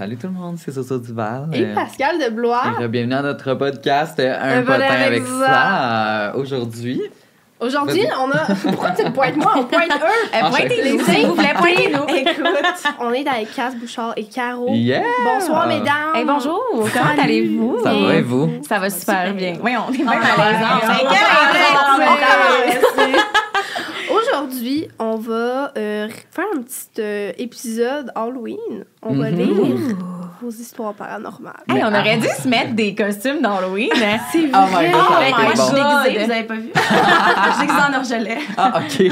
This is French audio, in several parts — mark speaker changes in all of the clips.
Speaker 1: Salut tout le monde, c'est Soso Duval.
Speaker 2: Et
Speaker 1: Euh,
Speaker 2: Pascal de Blois.
Speaker 1: et bienvenue à notre podcast euh, Un,
Speaker 2: Un
Speaker 1: potin
Speaker 2: potin
Speaker 1: avec ça. Euh, Aujourd'hui,
Speaker 2: Aujourd'hui, on a. Pourquoi tu me pointes moi? On pointe eux.
Speaker 3: Pointez-nous, s'il vous plaît, pointez-nous.
Speaker 2: Écoute, on est avec Cass Bouchard et Caro.
Speaker 1: yeah!
Speaker 2: Bonsoir, mesdames.
Speaker 3: Hey, bonjour, comment allez-vous?
Speaker 1: Ça va et vous?
Speaker 3: Ça va super bien.
Speaker 2: bien.
Speaker 3: Oui, on est bien
Speaker 2: Ah,
Speaker 3: malaisants.
Speaker 2: ouais,
Speaker 3: Hey,
Speaker 2: on
Speaker 3: quelle
Speaker 2: va
Speaker 3: raison,
Speaker 2: commencer.
Speaker 3: on commence.
Speaker 2: Aujourd'hui, on va euh, faire un petit euh, épisode Halloween. On va
Speaker 1: Mhm.
Speaker 2: lire vos histoires paranormales.
Speaker 3: Hey, on aurait
Speaker 1: avant
Speaker 3: dû se mettre des costumes d'Halloween. hein?
Speaker 2: C'est
Speaker 1: Oh my God, ça aurait
Speaker 3: Oh my
Speaker 4: Moi, je suis
Speaker 3: God.
Speaker 4: déguisée, vous avez pas vu? je suis déguisée en orgelet.
Speaker 1: Ah, ok.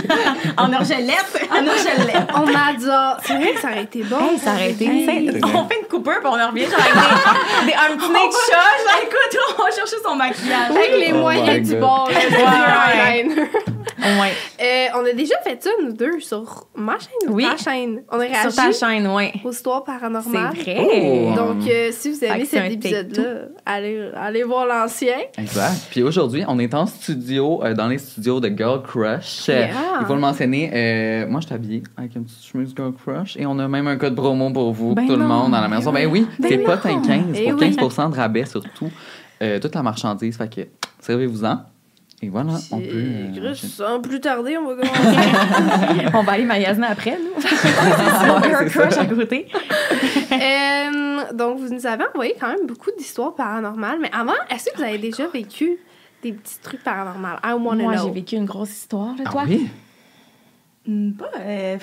Speaker 3: En orgelette.
Speaker 4: En orgelet.
Speaker 2: On adore. C'est vrai que ça aurait été bon.
Speaker 3: Hey, ça aurait été
Speaker 2: Hey.
Speaker 1: vrai.
Speaker 3: On fait une coupeur puis on en revient genre avec des, des, un petit nez de chat. genre.
Speaker 4: Écoute, on va chercher son maquillage.
Speaker 2: Avec les
Speaker 1: Oh my
Speaker 2: moyens du
Speaker 1: God.
Speaker 2: bord,
Speaker 3: Ouais. Ouais.
Speaker 2: Euh, on a déjà fait ça, nous deux, sur ma chaîne ou
Speaker 3: Oui.
Speaker 2: ta chaîne? On a
Speaker 3: Sur
Speaker 2: réagi
Speaker 3: ta chaîne, ouais.
Speaker 2: aux histoires
Speaker 3: C'est
Speaker 2: paranormales.
Speaker 3: vrai.
Speaker 1: Oh.
Speaker 2: Donc, euh, si vous aimez
Speaker 3: c'est
Speaker 2: cet épisode-là, allez, allez voir l'ancien.
Speaker 1: Exact. Puis aujourd'hui, on est en studio, euh, dans les studios de Girl Crush. Euh,
Speaker 2: Yeah.
Speaker 1: Il faut le mentionner. euh, moi, je suis habillée avec une petite chemise Girl Crush et on a même un code promo pour vous,
Speaker 3: Ben
Speaker 1: tout le monde dans la maison. Ben oui,
Speaker 2: Ben
Speaker 1: c'est
Speaker 2: non.
Speaker 1: potin 15
Speaker 2: Eh
Speaker 1: pour
Speaker 2: oui.
Speaker 1: 15% de rabais sur tout, euh, toute la marchandise. Fait que servez-vous-en. Et voilà, on peut. euh,
Speaker 2: sans plus tarder, on va commencer.
Speaker 3: On va aller magasiner après, nous.
Speaker 1: C'est
Speaker 3: crush
Speaker 1: ça.
Speaker 3: à côté.
Speaker 2: Euh, donc, vous nous avez envoyé quand même beaucoup d'histoires paranormales. Mais avant, est-ce que vous avez déjà vécu des petits trucs paranormaux? I wanna
Speaker 3: Moi,
Speaker 2: know.
Speaker 3: j'ai vécu une grosse histoire, là,
Speaker 1: Ah
Speaker 3: toi?
Speaker 1: oui?
Speaker 4: Hmm, Pas. euh,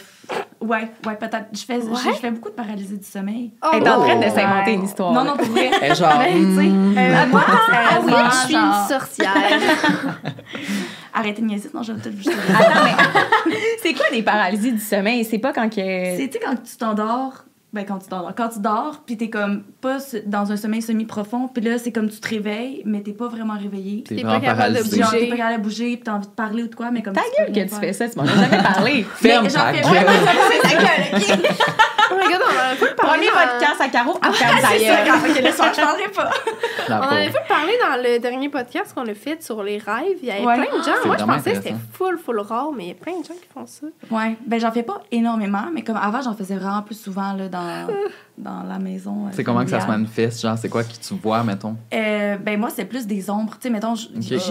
Speaker 4: ouais, ouais, peut-être. Je fais,
Speaker 2: Ouais?
Speaker 4: je, je fais beaucoup de paralysie du sommeil.
Speaker 2: Oh,
Speaker 3: Elle est en train de s'inventer
Speaker 4: Ouais.
Speaker 3: une histoire.
Speaker 4: Non, non, pour vrai.
Speaker 1: Genre.
Speaker 4: Ben,
Speaker 1: hmm,
Speaker 4: euh, moi,
Speaker 2: Ah oui, je suis
Speaker 4: genre-
Speaker 2: une sorcière.
Speaker 4: Arrêtez de niaiser, sinon je vais tout vous.
Speaker 3: Attends, mais c'est quoi des paralysies du sommeil? C'est pas quand que.
Speaker 4: C'est, tu quand tu t'endors, ben quand tu t'endors, quand tu dors, puis t'es comme pas dans un sommeil semi-profond, puis là, c'est comme tu te réveilles, mais t'es pas vraiment réveillé.
Speaker 1: T'es
Speaker 2: pas capable de.
Speaker 4: Genre, t'es
Speaker 2: bouger.
Speaker 4: pas capable de bouger, puis t'as envie de parler ou de quoi, mais comme
Speaker 3: Ta gueule que tu fais ça, tu m'en as jamais parlé.
Speaker 1: Ferme ta
Speaker 4: fais
Speaker 1: gueule.
Speaker 4: ta gueule, ok?
Speaker 2: Oh my god, on parlé
Speaker 3: Premier
Speaker 2: dans-
Speaker 3: podcast à Caro, ah, ferme ta
Speaker 4: C'est ça, le soir, je parlerai pas.
Speaker 2: On en avait pas parlé dans le dernier podcast qu'on a fait sur les rêves. Il y avait plein de gens.
Speaker 1: C'est
Speaker 2: Moi, je pensais que c'était full, full rare, mais il y a plein de gens qui font ça.
Speaker 4: Ouais, ben j'en fais pas énormément, mais comme avant, j'en faisais vraiment plus souvent là, dans, dans la maison. euh,
Speaker 1: C'est comment que ça se manifeste? Genre, c'est quoi que tu vois, mettons?
Speaker 4: Euh, ben moi, c'est plus des ombres. Tu sais, mettons, j'ai j'ai- j'ai-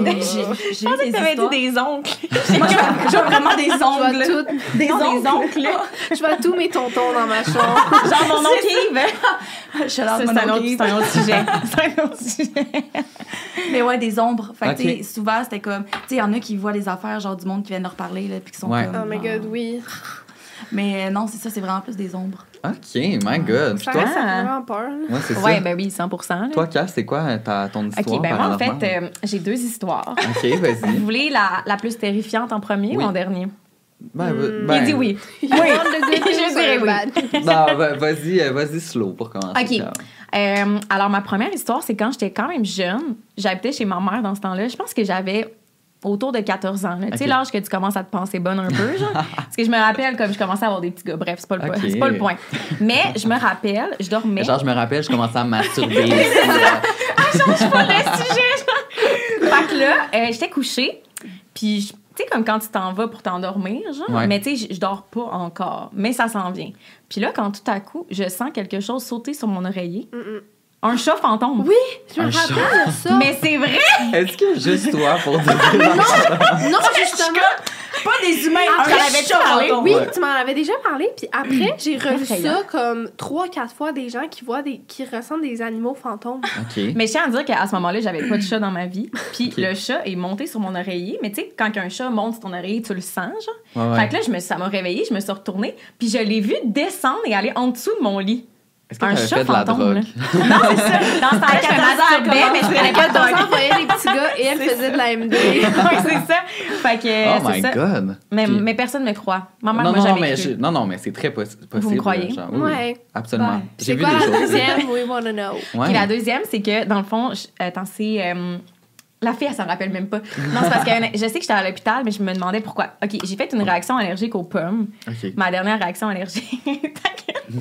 Speaker 4: j'ai des
Speaker 3: dit des oncles.
Speaker 4: Moi, je vois- je vois vraiment des
Speaker 2: Je vois,
Speaker 4: ongles.
Speaker 2: tout-
Speaker 4: Des
Speaker 3: Non, des oncles,
Speaker 2: je vois tous mes tontons dans ma chambre.
Speaker 3: Genre mon oncle Yves.
Speaker 4: Je suis
Speaker 3: Ça,
Speaker 4: là,
Speaker 3: C'est un, autre-
Speaker 4: oncle.
Speaker 3: c'est un autre sujet. C'est un autre sujet.
Speaker 4: Mais ouais, des ombres. Fait que, tu sais, souvent, c'était comme. Tu sais, il y en a qui voient les affaires, genre du monde qui vient leur parler, là, puis qui sont
Speaker 1: Ouais.
Speaker 4: comme.
Speaker 2: Oh my god, oui.
Speaker 4: Mais euh, non, c'est ça, c'est vraiment plus des ombres.
Speaker 1: Ok, my god. Puis
Speaker 2: Ça
Speaker 1: toi?
Speaker 2: reste ça vraiment peur.
Speaker 1: Ouais, c'est
Speaker 3: Ouais,
Speaker 1: ça.
Speaker 3: ben oui, 100 là.
Speaker 1: Toi, Cass, c'est quoi ta, ton histoire?
Speaker 3: Ok, ben moi, en fait, euh, j'ai deux histoires.
Speaker 1: Ok, vas-y.
Speaker 3: Vous voulez la, la plus terrifiante en premier
Speaker 1: Oui.
Speaker 3: ou en dernier?
Speaker 1: Ben,
Speaker 2: Hmm.
Speaker 1: ben,
Speaker 3: Il dit oui.
Speaker 2: Good
Speaker 3: Je dirais oui.
Speaker 1: Non, va- vas-y, euh, vas-y slow pour commencer.
Speaker 3: Ok. Euh, alors, ma première histoire, c'est quand j'étais quand même jeune. J'habitais chez ma mère dans ce temps-là. Je pense que j'avais autour de 14 ans. Tu sais, l'âge que tu commences à te penser bonne un peu, genre. Parce que je me rappelle comme je commençais à avoir des petits gars. Bref, c'est pas, le point.
Speaker 1: Ok.
Speaker 3: c'est pas le point. Mais je me rappelle, je dormais.
Speaker 1: Genre, je me rappelle, je commençais à me masturber. ici, là.
Speaker 3: change pas de sujet. genre. fait que là, euh, j'étais couchée, puis je- tu sais, comme quand tu t'en vas pour t'endormir, genre,
Speaker 1: Ouais.
Speaker 3: mais tu sais, je- je dors pas encore, mais ça s'en vient. Puis là, quand tout à coup, je sens quelque chose sauter sur mon oreiller,
Speaker 2: Mm-mm.
Speaker 3: Un chat fantôme.
Speaker 2: Oui, je me
Speaker 1: Un
Speaker 2: rappelle de ça.
Speaker 3: Mais c'est vrai!
Speaker 1: Est-ce que juste toi pour dire
Speaker 2: non, justement.
Speaker 4: Pas des humains,
Speaker 2: Après,
Speaker 4: un
Speaker 3: j'en avais
Speaker 4: chat
Speaker 3: parlé.
Speaker 2: Oui,
Speaker 1: Ouais.
Speaker 2: tu m'en avais déjà parlé, puis après, j'ai revu ça comme trois, quatre fois des gens qui voient des, qui ressentent des animaux fantômes.
Speaker 1: Ok.
Speaker 3: Mais je tiens à dire qu'à ce moment-là, j'avais pas de chat dans ma vie. Puis le chat est monté sur mon oreiller. Mais tu sais, quand un chat monte sur ton oreiller, tu le sens, genre.
Speaker 1: Ouais, ouais.
Speaker 3: Fait que là, je me, ça m'a réveillée, je me suis retournée, puis je l'ai vu descendre et aller en dessous de mon lit.
Speaker 1: Est-ce que
Speaker 3: chat
Speaker 1: fait de la
Speaker 3: fantôme,
Speaker 1: drogue?
Speaker 3: là. Non, c'est ça. Dans temps-là, je me masturbais, mais je prenais pas de drogue.
Speaker 2: s'envoyait des petits gars et elle faisait de la MD.
Speaker 3: Ouais, c'est ça. Fait que,
Speaker 1: Oh
Speaker 3: c'est
Speaker 1: my
Speaker 3: ça.
Speaker 1: god.
Speaker 3: Mais,
Speaker 1: Puis-
Speaker 3: mais personne ne me croit. Ma mère
Speaker 1: non,
Speaker 3: m'a
Speaker 1: non,
Speaker 3: jamais
Speaker 1: mais
Speaker 3: cru.
Speaker 1: je- non, non, mais c'est très possi- possible.
Speaker 3: croyez?
Speaker 1: genre, oui, oui,
Speaker 2: Ouais.
Speaker 1: absolument.
Speaker 4: Ouais.
Speaker 1: J'ai vu
Speaker 2: quoi
Speaker 1: des
Speaker 2: la
Speaker 1: choses.
Speaker 2: deuxième? We wanna know.
Speaker 1: Ouais.
Speaker 3: Puis la deuxième, c'est que, dans le fond, je- attends, c'est. euh, la fille, elle s'en rappelle même pas. Non, c'est parce que je sais que j'étais à l'hôpital, mais je me demandais pourquoi. OK, j'ai fait une réaction allergique aux pommes. Ma dernière réaction allergique. Tout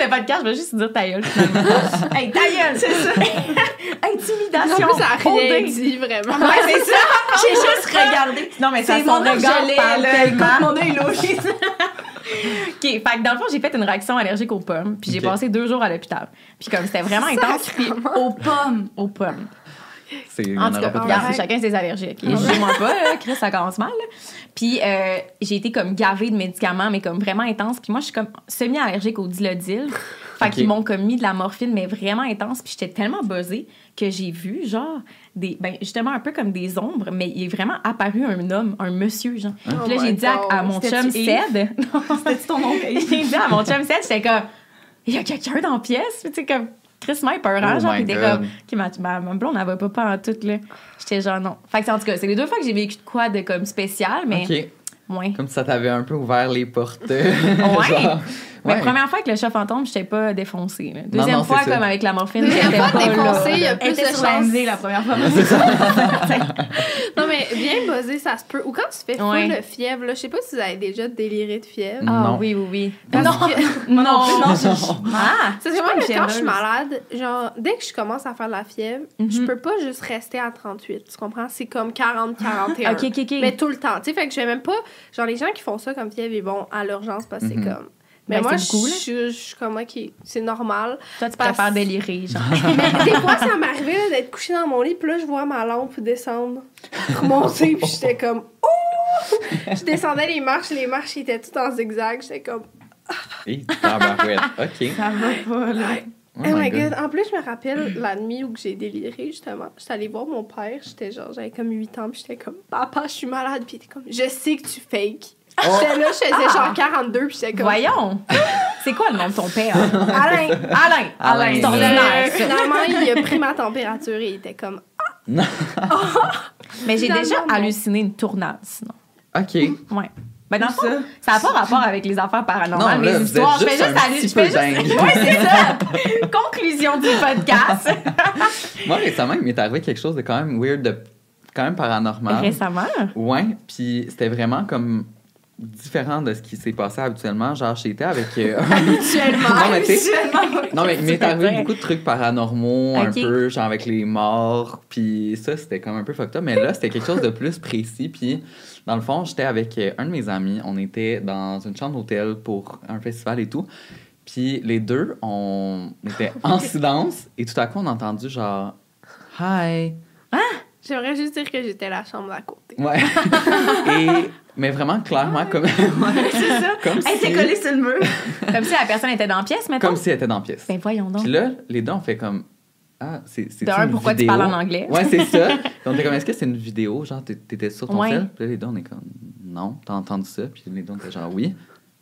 Speaker 3: le podcast, je vais juste dire ta gueule, finalement. hey, ta gueule, c'est ça. Intimidation.
Speaker 2: plus, ça a rien dit, vraiment.
Speaker 3: Ouais, c'est ça.
Speaker 4: J'ai juste regardé.
Speaker 3: Non, mais ça
Speaker 4: C'est
Speaker 3: son
Speaker 4: mon
Speaker 3: regard parle
Speaker 4: là.
Speaker 3: tellement.
Speaker 4: Mon œil louche.
Speaker 3: OK, fait que dans le fond, j'ai fait une réaction allergique aux pommes, puis j'ai passé deux jours à l'hôpital. Puis comme c'était vraiment intense, puis
Speaker 4: Aux pommes.
Speaker 3: aux pommes.
Speaker 1: Il
Speaker 3: En
Speaker 1: en
Speaker 3: tout cas, regarde, chacun ses allergies. ok? Jugez-moi pas, là, Chris, ça commence mal. là. Puis euh, j'ai été comme gavée de médicaments, mais comme vraiment intense. Puis moi, je suis comme semi-allergique au dilodil. Fait
Speaker 1: Ok.
Speaker 3: qu'ils m'ont comme mis de la morphine, mais vraiment intense. Puis j'étais tellement buzzée que j'ai vu, genre, des, ben, justement un peu comme des ombres, mais il est vraiment apparu un homme, un monsieur, genre.
Speaker 2: Oh
Speaker 3: Puis là, j'ai
Speaker 2: my
Speaker 3: dit à, mon chum? Ced,
Speaker 4: C'était-tu ton oncle?
Speaker 3: j'ai dit à mon chum Seth, j'étais comme, il y a quelqu'un dans la pièce. Puis tu sais, comme, Chris m'a peurant,
Speaker 1: Oh
Speaker 3: genre,
Speaker 1: my
Speaker 3: puis t'es comme, OK, ma, ma, ma blonde, elle va pas pas en tout, là. J'étais genre, non. Fait que, en tout cas, c'est les deux fois que j'ai vécu de quoi de comme spécial, mais
Speaker 1: Ok,
Speaker 3: moins.
Speaker 1: comme ça t'avait un peu ouvert les portes.
Speaker 3: Ouais.
Speaker 1: Genre,
Speaker 3: Mais
Speaker 1: ouais.
Speaker 3: première fois avec le chat fantôme, j'étais pas défoncée. là. Deuxième
Speaker 1: non,
Speaker 3: fois,
Speaker 1: ça.
Speaker 3: comme avec la morphine, j'étais pas
Speaker 2: défoncée, il y a plus de chance.
Speaker 4: La première fois.
Speaker 2: Non, mais bien buzzé, ça se peut. Ou quand tu fais full
Speaker 3: Ouais.
Speaker 2: de fièvre, là, je sais pas si vous avez déjà déliré de fièvre.
Speaker 3: Ah
Speaker 1: Non.
Speaker 3: oui, oui, oui.
Speaker 2: Parce
Speaker 3: non,
Speaker 2: que-
Speaker 3: non,
Speaker 4: non,
Speaker 3: non.
Speaker 4: je-
Speaker 3: Ah,
Speaker 2: C'est que moi, quand je suis malade, genre, dès que je commence à faire de la fièvre, je
Speaker 3: Mhm.
Speaker 2: peux pas juste rester à 38. Tu comprends? C'est comme 40, 41.
Speaker 3: OK, OK, OK.
Speaker 2: Mais tout le temps. Tu sais, fait que je vais même pas. Genre, les gens qui font ça comme fièvre, ils vont à l'urgence parce que
Speaker 1: Mhm.
Speaker 2: c'est comme. Mais
Speaker 3: Ben,
Speaker 2: moi,
Speaker 3: c'est beaucoup,
Speaker 2: je je suis comme, OK, c'est normal.
Speaker 3: Toi, tu
Speaker 2: parce-
Speaker 3: préfères délirer, genre.
Speaker 2: Mais des fois, ça m'arrivait là, d'être couchée dans mon lit, puis là, je vois ma lampe descendre, remonter, puis j'étais comme, oh! Je descendais les marches, les marches étaient toutes en zigzag, j'étais comme,
Speaker 1: Et tabarouette. OK.
Speaker 4: Ça va pas, là.
Speaker 1: Oh
Speaker 2: Oh,
Speaker 1: my
Speaker 2: my
Speaker 1: God.
Speaker 2: god. En plus, je me rappelle la nuit où j'ai déliré, justement. J'étais allée voir mon père, j'étais genre, j'avais comme 8 ans, puis j'étais comme, papa, je suis malade, puis il était comme, je sais que tu fakes. J'étais là, je faisais genre 42, puis j'étais comme,
Speaker 3: Voyons. C'est quoi le nom de ton père?
Speaker 2: Alain!
Speaker 3: Alain.
Speaker 1: Alain.
Speaker 3: C'est
Speaker 2: Euh, finalement, il a pris ma température et il était comme,
Speaker 3: Mais j'ai déjà
Speaker 2: non.
Speaker 3: halluciné une tournade, sinon.
Speaker 1: OK.
Speaker 3: Ouais. Ben, dans le fond,
Speaker 4: Ça.
Speaker 3: ça n'a pas rapport avec les affaires paranormales,
Speaker 1: Non, là,
Speaker 3: mes
Speaker 1: vous
Speaker 3: histoires. Je fais
Speaker 1: juste
Speaker 3: aller. Je fais juste. Ouais, c'est ça. Conclusion du podcast.
Speaker 1: Moi, récemment, il m'est arrivé quelque chose de quand même weird, de quand même paranormal.
Speaker 3: Récemment?
Speaker 1: Ouais, puis c'était vraiment comme différent de ce qui s'est passé habituellement. Genre, j'étais avec. euh,
Speaker 2: habituellement.
Speaker 1: non, mais tu. Non, mais il m'est arrivé beaucoup de trucs paranormaux, un peu, genre avec les morts, puis ça, c'était comme un peu fucked up. Mais là, c'était quelque chose de plus précis, puis dans le fond, j'étais avec euh, un de mes amis, on était dans une chambre d'hôtel pour un festival et tout, puis les deux, on était en silence, et tout à coup, on a entendu genre « Hi ».
Speaker 2: J'aimerais juste dire que j'étais la chambre d'à côté.
Speaker 1: Ouais. et, mais vraiment, clairement, comme,
Speaker 4: C'est ça.
Speaker 1: comme,
Speaker 4: Elle
Speaker 1: si,
Speaker 4: était collée sur le mur.
Speaker 3: Comme si la personne était dans la pièce, maintenant.
Speaker 1: comme si elle était dans la pièce.
Speaker 3: Ben, voyons donc.
Speaker 1: Puis là, les deux, on fait comme Ah, c'est c'est
Speaker 3: De un, pourquoi tu parles en anglais?
Speaker 1: Ouais, c'est ça. Puis on était comme Est-ce que c'est une vidéo? Genre, t'é- t'étais sur ton
Speaker 3: Ouais.
Speaker 1: cell Puis là, les deux, on est comme Non, t'as entendu ça? Puis les deux, on était genre Oui.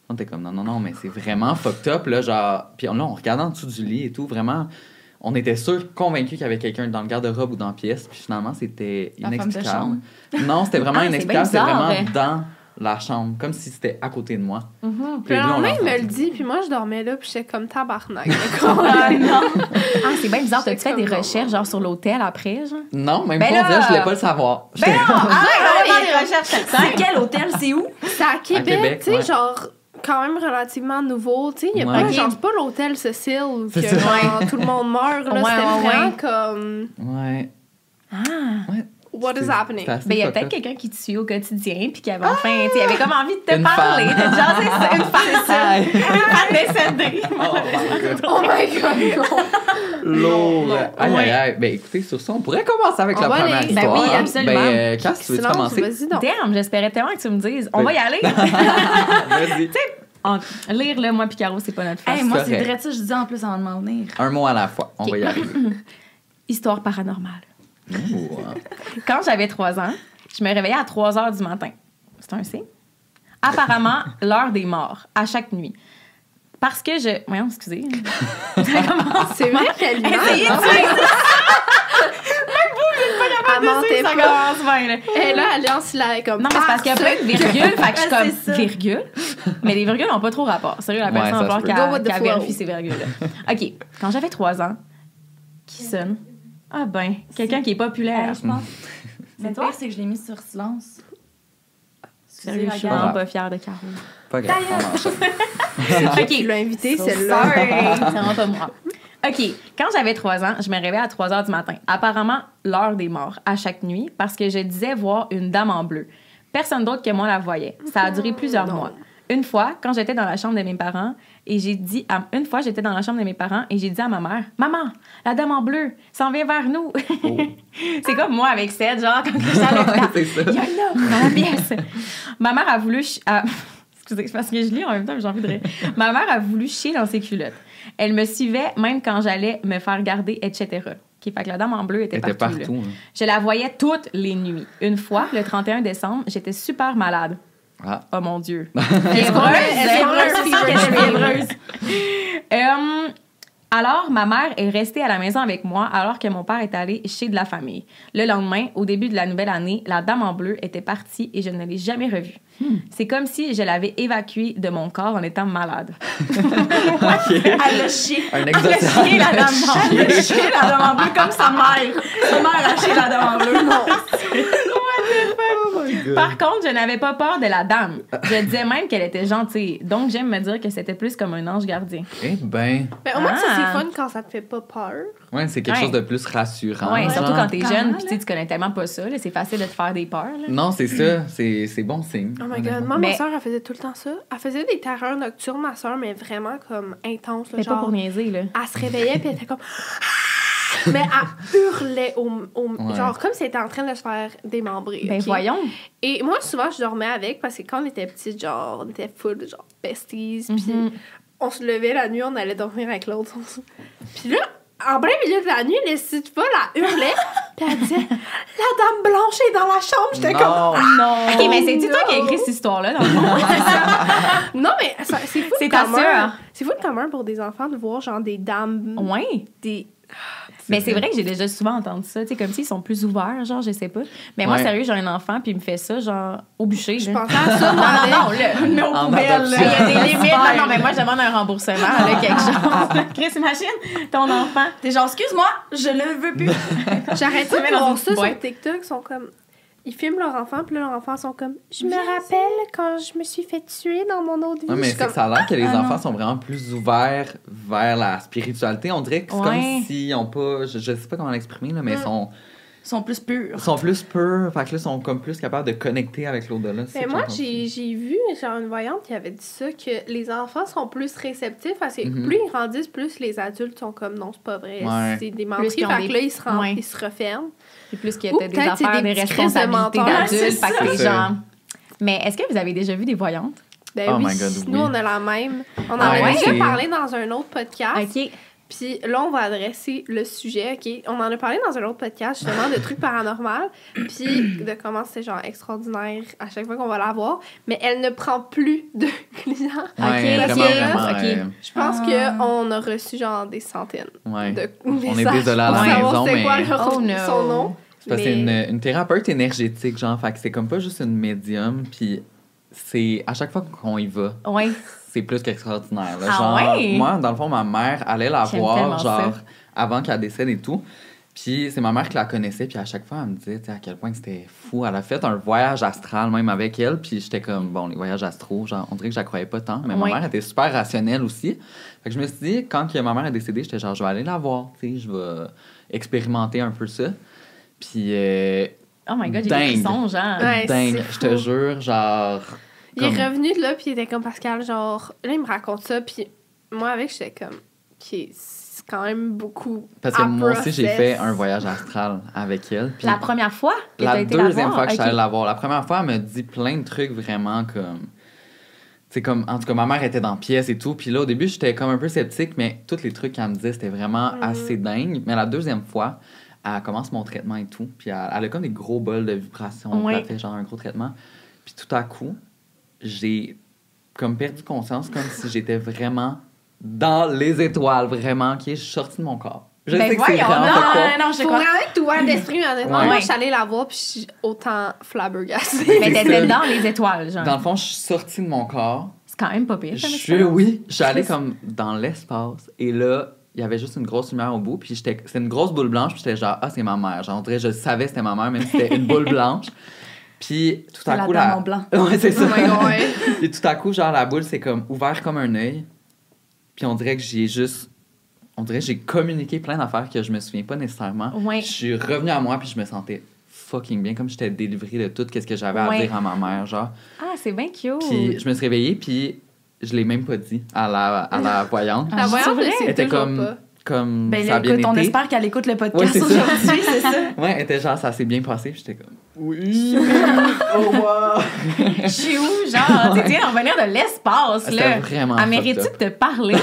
Speaker 1: On était comme Non, non, non, mais c'est vraiment fucked up, là. Genre, puis là, on regardait en dessous du lit et tout. Vraiment, on était sûr, convaincus qu'il y avait quelqu'un dans le garde-robe ou dans la pièce. Puis finalement, c'était inexplicable. Non, c'était vraiment
Speaker 3: Ah, c'est
Speaker 1: inexplicable. C'était
Speaker 3: bien
Speaker 1: vraiment
Speaker 3: bizarre.
Speaker 1: dans la chambre, comme si c'était à côté de moi.
Speaker 3: Mhm.
Speaker 2: Puis le lendemain, il me le dit, puis moi, je dormais là, puis j'étais comme tabarnak.
Speaker 3: Ah, non. Ah, c'est bien bizarre. T'as-tu fait des recherches, genre, sur l'hôtel après, genre?
Speaker 1: Non, même
Speaker 3: Ben
Speaker 1: pas,
Speaker 3: là!
Speaker 1: je voulais pas le savoir.
Speaker 3: Ben non! Ah, on va
Speaker 2: ouais,
Speaker 3: faire des recherches
Speaker 4: C'est quel hôtel? C'est où?
Speaker 2: C'est à Québec,
Speaker 1: Québec,
Speaker 2: tu sais,
Speaker 1: ouais.
Speaker 2: genre, quand même relativement nouveau. Tu sais, il y a
Speaker 1: Ouais.
Speaker 2: pas,
Speaker 3: Ok.
Speaker 2: genre, c'est pas l'hôtel Cécile où que,
Speaker 1: C'est ça.
Speaker 2: genre, tout le monde meurt. Là,
Speaker 3: Ouais,
Speaker 2: c'était
Speaker 3: ouais,
Speaker 2: vraiment
Speaker 3: ouais.
Speaker 2: comme,
Speaker 1: Ouais.
Speaker 3: Ah!
Speaker 1: ouais.
Speaker 2: what is
Speaker 1: C'est-
Speaker 2: happening?
Speaker 1: c'est assez
Speaker 3: Ben, il y a peut-être quelqu'un qui te suit au quotidien, puis qui avait enfin, tu sais, il avait comme envie de te
Speaker 1: Une
Speaker 3: parler, de jaser ça, une fan,
Speaker 1: Hi.
Speaker 3: une fan décédée.
Speaker 1: Oh my god.
Speaker 2: Oh my god, non.
Speaker 1: Lourd. Aïe,
Speaker 3: Ouais.
Speaker 1: aïe, aïe. Ben, écoutez, sur ça, on pourrait commencer avec
Speaker 2: On
Speaker 1: la première
Speaker 2: aller.
Speaker 3: Ben
Speaker 1: histoire.
Speaker 3: oui, absolument.
Speaker 1: Ben, euh, Cass, tu veux
Speaker 2: Silence,
Speaker 1: commencer?
Speaker 2: Vas-y donc.
Speaker 3: Damn, j'espérais tellement que tu me dises. On
Speaker 1: Ben-
Speaker 3: va y aller.
Speaker 1: Vas-y.
Speaker 3: En- Lire, là, moi, puis Caro, c'est pas notre face.
Speaker 4: Hey, moi, c'est vrai ça, je disais en plus avant de m'en venir.
Speaker 1: Un mot à la fois. On va y arriver.
Speaker 3: Histoire paranormale.
Speaker 1: Ouh,
Speaker 3: Quand j'avais 3 ans, je me réveillais à 3 heures du matin. C'est un signe? Apparemment, l'heure des morts, à chaque nuit. Parce que je. Voyons, excusez.
Speaker 2: C'est vrai qu'elle ment.
Speaker 3: Essayez de suivre.
Speaker 2: Elle mentait
Speaker 3: ça
Speaker 2: pas.
Speaker 3: commence bien, là.
Speaker 2: Et là, Alliance, là, elle est comme.
Speaker 3: Non, mais c'est parce qu'il y a plein de virgules, fait que je suis comme
Speaker 4: ça.
Speaker 3: virgule. Mais les virgules n'ont pas trop rapport. Sérieux, la personne va falloir qu'elle vérifie ces virgules-là. OK. Quand j'avais 3 ans, qui sonne? Ah ben, quelqu'un qui est populaire.
Speaker 4: Euh, je pense.
Speaker 3: C'est
Speaker 4: Le
Speaker 3: toi?
Speaker 4: pire, c'est que je l'ai mis sur silence.
Speaker 3: Sérieux, je suis vraiment pas fière de Caro.
Speaker 1: Pas grave, on enchaîne.
Speaker 2: C'est qui qui l'a invité, celle-là?
Speaker 3: sorry. C'est vraiment pas moi. OK. Quand j'avais 3 ans, je me réveillais à 3 heures du matin. Apparemment, l'heure des morts, à chaque nuit, parce que je disais voir une dame en bleu. Personne d'autre que moi la voyait. Ça a duré plusieurs
Speaker 2: Non.
Speaker 3: mois. une fois, quand j'étais dans la chambre de mes parents, et j'ai dit, à- une fois, j'étais dans la chambre de mes parents et j'ai dit à ma mère, Maman, la dame en bleu s'en vient vers nous.
Speaker 1: Oh.
Speaker 3: c'est comme moi avec Seth, genre, quand
Speaker 1: c'est ça.
Speaker 3: Il y a un homme dans la pièce. Ma mère a voulu. a- Excusez, c'est parce que je lis en même temps, mais j'ai envie de rire. Ma mère a voulu chier dans ses culottes. Elle me suivait même quand j'allais me faire garder, etc. OK, fait que la dame en bleu était,
Speaker 1: était
Speaker 3: partout.
Speaker 1: hein.
Speaker 3: Je la voyais toutes les nuits. Une fois, le 31 décembre, j'étais super malade.
Speaker 1: Ah.
Speaker 3: Oh mon Dieu. Fiévreuse. Euh, alors, ma mère est restée à la maison avec moi alors que mon père est allé chez de la famille. Le lendemain, au début de la nouvelle année, la dame en bleu était partie et je ne l'ai jamais revue. C'est comme si je l'avais évacuée de mon corps en étant malade.
Speaker 4: Elle a chié.
Speaker 1: Un
Speaker 3: Elle a
Speaker 1: exorcisme.
Speaker 3: chié, la dame en bleu.
Speaker 4: Elle a chié la dame en bleu comme sa mère. Sa mère a chié la dame en bleu. Non.
Speaker 3: Par contre, je n'avais pas peur de la dame. Je disais même qu'elle était gentille. Donc, j'aime me dire que c'était plus comme un ange gardien.
Speaker 1: Eh ben,
Speaker 2: Mais au moins, ça,
Speaker 3: Ah.
Speaker 2: c'est fun quand ça te fait pas peur.
Speaker 1: ouais, c'est quelque
Speaker 3: Ouais.
Speaker 1: chose de plus rassurant.
Speaker 3: Ouais,
Speaker 1: genre.
Speaker 3: surtout quand t'es jeune, puis tu sais, tu connais tellement pas ça. là, C'est facile de te faire des peurs. là.
Speaker 1: Non, c'est ça. C'est c'est bon signe.
Speaker 2: Oh my god, moi,
Speaker 3: Mais-
Speaker 2: ma soeur, elle faisait tout le temps ça. Elle faisait des terreurs nocturnes, ma soeur, mais vraiment comme intenses. là,
Speaker 3: Mais pas pour niaiser, là.
Speaker 2: elle se réveillait, puis elle était comme. Mais elle hurlait au, au-
Speaker 1: Ouais.
Speaker 2: genre comme si elle était en train de se faire démembrer.
Speaker 3: Ben voyons.
Speaker 2: Et moi, souvent, je dormais avec parce que quand on était petites, genre, on était full, genre, besties. Puis
Speaker 3: Mhm.
Speaker 2: on se levait la nuit, on allait dormir avec l'autre. Puis là, en plein milieu de la nuit, les petites folles, elle hurlait. puis elle disait La dame blanche est dans la chambre. J'étais comme.
Speaker 1: Non.
Speaker 3: Non. OK, mais c'est-tu toi qui as écrit cette histoire-là, dans le fond?
Speaker 2: Non, mais ça- c'est fou
Speaker 3: C'est
Speaker 2: de
Speaker 3: ta sœur.
Speaker 2: C'est fou de commun pour des enfants de voir, genre, des dames.
Speaker 3: ouais.
Speaker 2: Des...
Speaker 3: Mais c'est vrai que j'ai déjà souvent entendu ça, tu sais, comme s'ils sont plus ouverts, genre, je sais pas. Mais moi,
Speaker 1: Ouais.
Speaker 3: sérieux, j'ai un enfant, puis il me fait ça, genre, au bûcher.
Speaker 2: Je pensais à ça,
Speaker 3: Non,
Speaker 2: moi,
Speaker 3: non, non, là.
Speaker 4: Mais aux
Speaker 1: En
Speaker 4: poubelles.
Speaker 1: adoption.
Speaker 3: Il y a des limites. Non, non, mais moi, je demande un remboursement, là, quelque chose. Chris, imagine ton enfant.
Speaker 4: T'es genre, excuse-moi, je le veux plus.
Speaker 2: J'arrête
Speaker 3: Tu
Speaker 2: pas
Speaker 3: mets
Speaker 2: de
Speaker 3: dans
Speaker 2: voir
Speaker 3: une
Speaker 2: ça
Speaker 3: boîte.
Speaker 2: sur TikTok. Ils sont comme. Ils filment leur enfant, puis là, leurs enfants sont comme. Je me rappelle quand je me suis fait tuer dans mon autre vie.
Speaker 1: Ouais, mais que ça a l'air que les
Speaker 4: Ah, non.
Speaker 1: enfants sont vraiment plus ouverts vers la spiritualité. On dirait que c'est
Speaker 3: Ouais.
Speaker 1: comme s'ils ont pas. Je, je sais pas comment l'exprimer, là, mais ils
Speaker 2: Mm.
Speaker 1: sont,
Speaker 4: Ils sont plus purs.
Speaker 1: ils sont plus purs. Fait que là, ils sont comme plus capables de connecter avec l'au-delà.
Speaker 2: Mais moi, j'ai j'ai vu genre une voyante qui avait dit ça, que les enfants sont plus réceptifs. Parce que
Speaker 1: Mhm.
Speaker 2: plus ils grandissent, plus les adultes sont comme non, c'est pas vrai.
Speaker 1: Ouais.
Speaker 2: C'est des menteries. Fait
Speaker 3: des-
Speaker 2: que là, ils se, ren-
Speaker 3: Ouais.
Speaker 2: ils se referment.
Speaker 3: C'est plus qu'il y a des affaires,
Speaker 2: des
Speaker 3: des responsabilités d'adultes. Fait que
Speaker 1: ça.
Speaker 3: genre. Mais est-ce que vous avez déjà vu des voyantes?
Speaker 2: Ben
Speaker 1: Oh
Speaker 2: oui,
Speaker 1: my God,
Speaker 2: nous,
Speaker 1: oui.
Speaker 2: on a la même. On en
Speaker 1: Ah
Speaker 2: a
Speaker 1: ouais,
Speaker 2: déjà parlé dans un autre podcast.
Speaker 3: OK.
Speaker 2: Puis là, on va adresser le sujet, OK? On en a parlé dans un autre podcast, justement, de trucs paranormaux, puis de comment c'est, genre, extraordinaire à chaque fois qu'on va la voir. Mais elle ne prend plus de clients.
Speaker 1: Ouais,
Speaker 3: Ok,
Speaker 1: vraiment,
Speaker 2: ok,
Speaker 1: vraiment.
Speaker 3: ok.
Speaker 1: euh,
Speaker 2: Je pense
Speaker 4: Ah.
Speaker 2: qu'on a reçu, genre, des centaines
Speaker 1: ouais.
Speaker 2: de
Speaker 1: On est
Speaker 2: messages
Speaker 1: désolé à
Speaker 2: pour
Speaker 1: la
Speaker 2: savoir
Speaker 1: maison,
Speaker 2: c'est quoi
Speaker 1: mais-
Speaker 2: leur-
Speaker 3: Oh no.
Speaker 2: son nom.
Speaker 1: C'est parce que c'est
Speaker 2: Mais-
Speaker 1: une, une thérapeute énergétique, genre. Fait que c'est comme pas juste une médium. Puis c'est à chaque fois qu'on y va,
Speaker 3: Ouais.
Speaker 1: c'est plus qu'extraordinaire.
Speaker 3: Ah
Speaker 1: Genre,
Speaker 3: ouais?
Speaker 1: moi, dans le fond, ma mère allait la voir, genre,
Speaker 3: ça.
Speaker 1: avant qu'elle décède et tout. Puis c'est ma mère qui la connaissait, puis à chaque fois, elle me disait à quel point c'était fou. Elle a fait un voyage astral même avec elle, puis j'étais comme, bon, les voyages astraux, genre, on dirait que je la croyais pas tant, mais ma mère était super rationnelle aussi. Fait que je me suis dit, quand que ma mère est décédée, j'étais genre, je vais aller la voir, tu sais, je vais expérimenter un peu ça. Puis, euh,
Speaker 3: Oh my god, des frissons, genre.
Speaker 2: Ouais,
Speaker 1: dingue,
Speaker 2: c'est
Speaker 1: je te jure, genre.
Speaker 2: Il
Speaker 1: comme-
Speaker 2: est revenu de là, puis il était comme Pascal, genre, là, il me raconte ça, puis moi, avec, j'étais comme, c'est quand même beaucoup.
Speaker 1: Parce que
Speaker 2: à
Speaker 1: moi aussi, j'ai fait un voyage astral avec elle. puis-
Speaker 3: La première fois que
Speaker 1: la
Speaker 3: t'as été
Speaker 1: deuxième
Speaker 3: la voir?
Speaker 1: fois que je suis allée
Speaker 3: Ok.
Speaker 1: la voir. La première fois, elle me dit plein de trucs vraiment comme. C'est comme. En tout cas, ma mère était dans pièce et tout. Puis là, au début, j'étais comme un peu sceptique, mais tous les trucs qu'elle me disait, c'était vraiment
Speaker 2: Mhm.
Speaker 1: assez dingue. Mais la deuxième fois, elle commence mon traitement et tout. Puis elle, elle a comme des gros bols de vibrations.
Speaker 3: Ouais.
Speaker 1: Elle fait genre un gros traitement. Puis tout à coup, j'ai comme perdu conscience, comme si j'étais vraiment dans les étoiles, vraiment, qui est sorti de mon corps. Je
Speaker 3: Ben
Speaker 1: sais que c'est
Speaker 3: voyons,
Speaker 1: vraiment
Speaker 3: non,
Speaker 1: pas quoi.
Speaker 3: non, non, je
Speaker 2: Faut
Speaker 3: crois.
Speaker 2: vraiment être ouvert d'esprit, honnêtement,
Speaker 1: Ouais.
Speaker 2: moi, je suis allée la voir, puis je suis autant flabbergastée.
Speaker 3: Mais t'étais
Speaker 1: ça.
Speaker 3: dans les étoiles, genre.
Speaker 1: Dans le fond, je suis sortie de mon corps.
Speaker 3: C'est quand même pas pire.
Speaker 1: Je suis,
Speaker 3: expérience.
Speaker 1: oui, je suis allée comme dans l'espace et là, il y avait juste une grosse lumière au bout, puis j'étais, c'était une grosse boule blanche, puis j'étais genre, ah, c'est ma mère. Genre, on dirait, je savais que c'était ma mère, même si c'était une boule blanche. Puis tout à
Speaker 4: la
Speaker 1: coup,
Speaker 4: en blanc.
Speaker 1: Ouais, c'est ça.
Speaker 2: Oh.
Speaker 1: Puis tout à coup, genre, la boule, c'est comme ouvert comme un œil. Puis on dirait que j'ai juste. On dirait que j'ai communiqué plein d'affaires que je me souviens pas nécessairement.
Speaker 3: Ouais.
Speaker 1: Je suis revenue à moi, puis je me sentais fucking bien, comme j'étais délivrée de tout ce que j'avais
Speaker 3: Ouais.
Speaker 1: à dire à ma mère, genre.
Speaker 3: Ah, c'est bien cute.
Speaker 1: Puis je me suis réveillée, puis je l'ai même pas dit à la, à la voyante.
Speaker 2: La
Speaker 3: Ah,
Speaker 2: voyante,
Speaker 1: Elle était
Speaker 2: toujours
Speaker 1: comme,
Speaker 2: pas.
Speaker 1: comme
Speaker 4: Ben,
Speaker 1: ça a bien
Speaker 4: écoute, on
Speaker 1: été.
Speaker 4: espère qu'elle écoute le
Speaker 1: Ouais,
Speaker 4: podcast
Speaker 1: ça.
Speaker 4: aujourd'hui, c'est ça?
Speaker 1: Ouais, elle était genre, ça s'est bien passé, j'étais comme, oui, au revoir.
Speaker 3: Je suis où, genre? Tu viens d'en venir de l'espace,
Speaker 1: C'était
Speaker 3: là.
Speaker 1: vraiment
Speaker 3: Elle mérite-tu
Speaker 1: up.
Speaker 3: de te parler?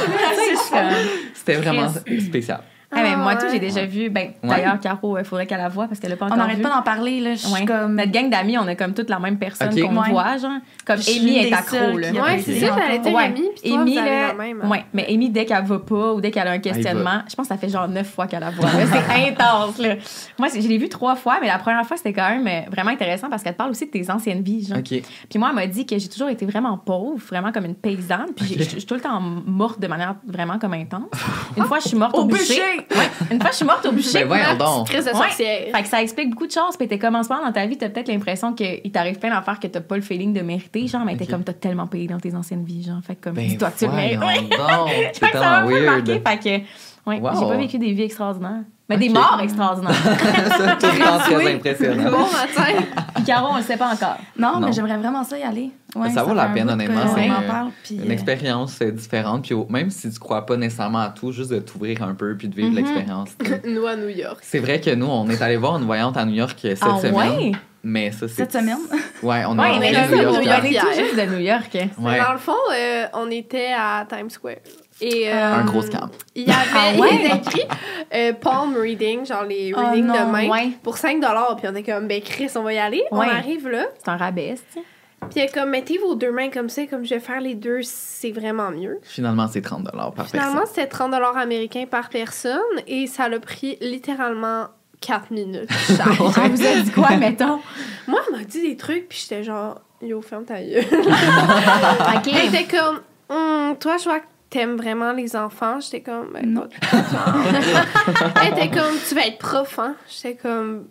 Speaker 1: C'était vraiment spécial.
Speaker 3: Ah, mais moi,
Speaker 2: Ah,
Speaker 3: tout, j'ai
Speaker 2: ouais.
Speaker 3: déjà vu. Ben,
Speaker 1: Ouais.
Speaker 3: d'ailleurs, Caro, il faudrait qu'elle la voie parce qu'elle l'a pas
Speaker 4: On
Speaker 3: encore
Speaker 4: n'arrête
Speaker 3: vu.
Speaker 4: pas d'en parler, là.
Speaker 3: Ouais.
Speaker 4: comme.
Speaker 3: Notre gang d'amis, on a comme toute la même personne
Speaker 1: Ok.
Speaker 3: qu'on
Speaker 4: Ouais.
Speaker 3: voit, genre. Comme
Speaker 4: Je
Speaker 3: Amy est accro, là.
Speaker 4: qui a
Speaker 2: Ouais,
Speaker 4: été
Speaker 2: c'est ça, j'allais dire
Speaker 3: Ouais.
Speaker 2: Amy, puis toi,
Speaker 3: Amy,
Speaker 2: vous
Speaker 3: là,
Speaker 2: la même. hein.
Speaker 3: ouais, mais Amy, dès qu'elle va pas ou dès qu'elle a un questionnement, je pense que ça fait genre neuf fois qu'elle la voit. C'est intense, là. Moi, je l'ai vu trois fois, mais la première fois, c'était quand même euh, vraiment intéressant parce qu'elle te parle aussi de tes anciennes vies, genre. Puis moi, elle m'a dit que j'ai toujours été vraiment pauvre, vraiment comme une paysanne. Puis je suis tout le temps morte de manière vraiment comme intense. Une fois, je suis morte Au bûcher. Ouais. Une fois, je suis morte au bûcher.
Speaker 1: Ben voyons donc.
Speaker 2: crise de
Speaker 3: Ouais.
Speaker 2: sorcière.
Speaker 3: Fait que ça explique beaucoup de choses. Puis t'es comme en ce moment dans ta vie, t'as peut-être l'impression qu'il t'arrive plein d'affaires que t'as pas le feeling de mériter, genre, mais t'es comme t'as tellement payé dans tes anciennes vies, genre. Fait que comme,
Speaker 1: Ben
Speaker 3: dis-toi que tu le mérites.
Speaker 1: C'est
Speaker 3: que ça m'a un
Speaker 1: tellement
Speaker 3: peu marqué.
Speaker 1: weird.
Speaker 3: Fait que, ouais,
Speaker 1: Wow.
Speaker 3: j'ai pas vécu des vies extraordinaires. Mais des morts extraordinaires.
Speaker 1: Ça, tout le temps très impressionnant.
Speaker 2: Bon matin.
Speaker 3: Puis Caro, on le sait pas encore.
Speaker 4: Non,
Speaker 1: Non.
Speaker 4: mais j'aimerais vraiment ça y aller. Ouais,
Speaker 1: Ça vaut la peine, honnêtement,
Speaker 3: c'est,
Speaker 4: On en parle. Puis,
Speaker 1: Une
Speaker 4: euh,
Speaker 1: expérience euh, différente, puis même si tu crois pas nécessairement à tout, juste de t'ouvrir un peu puis de vivre
Speaker 3: Mhm.
Speaker 1: l'expérience.
Speaker 2: Nous à New York.
Speaker 1: C'est vrai que nous, on est allé voir une voyante à New York euh, cette
Speaker 3: Ah
Speaker 1: semaine.
Speaker 3: ouais?
Speaker 1: Mais ça, c'est.
Speaker 4: Cette semaine?
Speaker 1: Ouais, on
Speaker 3: Ouais,
Speaker 1: est allé à New York.
Speaker 3: on est tout juste de New York.
Speaker 1: Ouais.
Speaker 2: Dans le fond, euh, on était à Times Square. Et, euh,
Speaker 1: Un gros scam.
Speaker 2: Il y avait
Speaker 3: Ah ouais?
Speaker 2: il était écrit euh, palm reading, genre les
Speaker 4: Oh
Speaker 2: readings de main,
Speaker 3: ouais.
Speaker 2: pour 5 Puis on était comme, ben Chris, on va y aller.
Speaker 3: Ouais.
Speaker 2: On arrive là.
Speaker 3: C'est un rabais, tu sais.
Speaker 2: Puis elle est comme, mettez vos deux mains comme ça, comme je vais faire les deux, c'est vraiment mieux.
Speaker 1: Finalement, c'est 30 par
Speaker 2: Finalement,
Speaker 1: personne.
Speaker 2: c'était 30 américains par personne et ça l'a pris littéralement 4 minutes.
Speaker 3: Elle vous a dit quoi, mettons?
Speaker 2: Moi, elle m'a dit des trucs, puis j'étais genre, yo, ferme ta gueule.
Speaker 3: OK.
Speaker 2: Elle était comme, Hum, toi, je vois que t'aimes vraiment les enfants? J'étais comme, ben,
Speaker 4: Non.
Speaker 2: Elle était comme, tu vas être prof, hein? J'étais comme,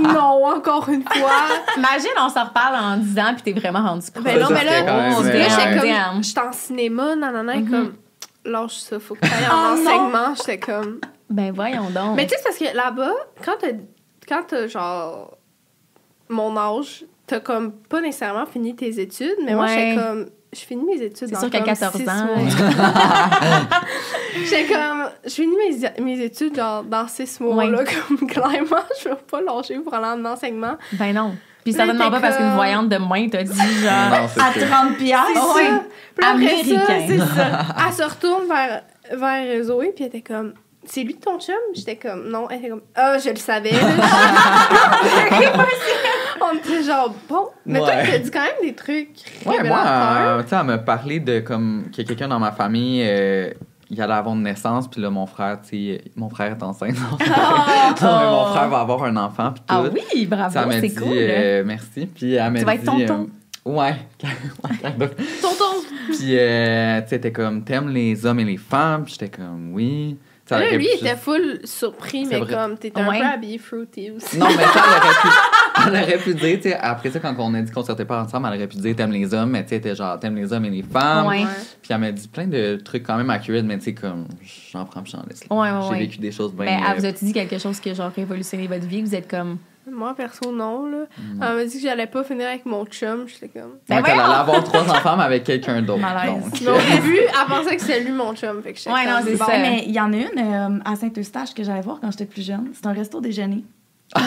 Speaker 2: non, encore une fois.
Speaker 3: Imagine, on s'en reparle en 10 ans, puis t'es vraiment rendu prof.
Speaker 2: Ben non, mais là, là, j'étais
Speaker 3: Damn.
Speaker 2: comme, j'étais en cinéma, nanana, et
Speaker 3: Mhm.
Speaker 2: comme, lâche ça, faut que t'ailles en
Speaker 4: Oh non!
Speaker 2: enseignement. J'étais comme,
Speaker 3: Ben voyons donc.
Speaker 2: mais tu sais, c'est parce que là-bas, quand t'as, quand t'as genre mon âge, t'as comme pas nécessairement fini tes études, mais moi, j'étais comme, je finis mes études
Speaker 3: C'est
Speaker 2: dans
Speaker 3: sûr qu'à
Speaker 2: comme
Speaker 3: 14
Speaker 2: six
Speaker 3: ans.
Speaker 2: J'étais comme, je finis mes, mes études genre dans six mois,
Speaker 3: Ouais.
Speaker 2: là, comme clairement, je vais pas lâcher pour aller en enseignement.
Speaker 3: Ben non. Puis certainement pas parce qu'une voyante de main t'a dit genre.
Speaker 1: Non,
Speaker 4: À
Speaker 1: sûr.
Speaker 4: 30 piastres.
Speaker 2: Ça,
Speaker 3: Américain.
Speaker 2: c'est ça. Elle se retourne vers, vers Zoé, puis elle était comme, c'est lui ton chum? J'étais comme, non. Elle était comme, ah, je le savais. On était genre, bon. Mais toi,
Speaker 1: Ouais.
Speaker 2: t'as dit quand même des trucs
Speaker 1: Ouais, moi, euh, tu sais, elle m'a parlé de comme qu'il y a quelqu'un dans ma famille, euh, il allait avoir une naissance, puis là, mon frère, tu sais, mon frère est enceinte. Non, Non, mais mon frère va avoir un enfant, puis tout.
Speaker 3: Ah oui, bravo, c'est
Speaker 1: dit,
Speaker 3: cool.
Speaker 1: euh, merci. Puis elle m'a
Speaker 3: Tu vas
Speaker 1: dit.
Speaker 3: être tonton.
Speaker 1: euh, ouais.
Speaker 2: Tonton.
Speaker 1: puis, euh, tu sais, t'es comme, t'aimes les hommes et les femmes? Puis j'étais comme, oui. Ça
Speaker 2: Là, lui, il était full surpris, mais
Speaker 1: vrai.
Speaker 2: comme, t'étais un
Speaker 3: Ouais.
Speaker 2: peu habillé fruity aussi.
Speaker 1: Non, mais ça, elle aurait pu, elle aurait pu dire, tu sais, après ça, quand on a dit qu'on sortait pas ensemble, elle aurait pu dire, t'aimes les hommes, mais tu sais, t'es genre, t'aimes les hommes et les femmes.
Speaker 3: Ouais.
Speaker 1: Puis elle m'a dit plein de trucs quand même accurate, mais tu sais, comme, j'en prends, puis j'en laisse. là.
Speaker 3: Ouais, ouais,
Speaker 1: J'ai
Speaker 3: ouais.
Speaker 1: vécu des choses bien.
Speaker 3: Ben, elle
Speaker 1: euh,
Speaker 3: vous a dit quelque chose qui a genre révolutionné votre vie? Vous êtes comme.
Speaker 2: Moi, perso, non, là.
Speaker 1: Mm.
Speaker 2: Elle m'a dit que j'allais pas finir avec mon chum. J'étais comme...
Speaker 3: Ben
Speaker 1: ouais, qu'elle
Speaker 3: voyons!
Speaker 1: allait avoir trois enfants, mais avec quelqu'un d'autre.
Speaker 4: Malaise.
Speaker 1: Donc,
Speaker 2: Mais au début, elle pensait que c'était lui mon chum. Fait que
Speaker 3: Ouais, non, c'est
Speaker 2: bon.
Speaker 3: ça.
Speaker 4: Mais il y en a une euh, à Saint-Eustache que j'allais voir quand j'étais plus jeune. C'est un resto déjeuner.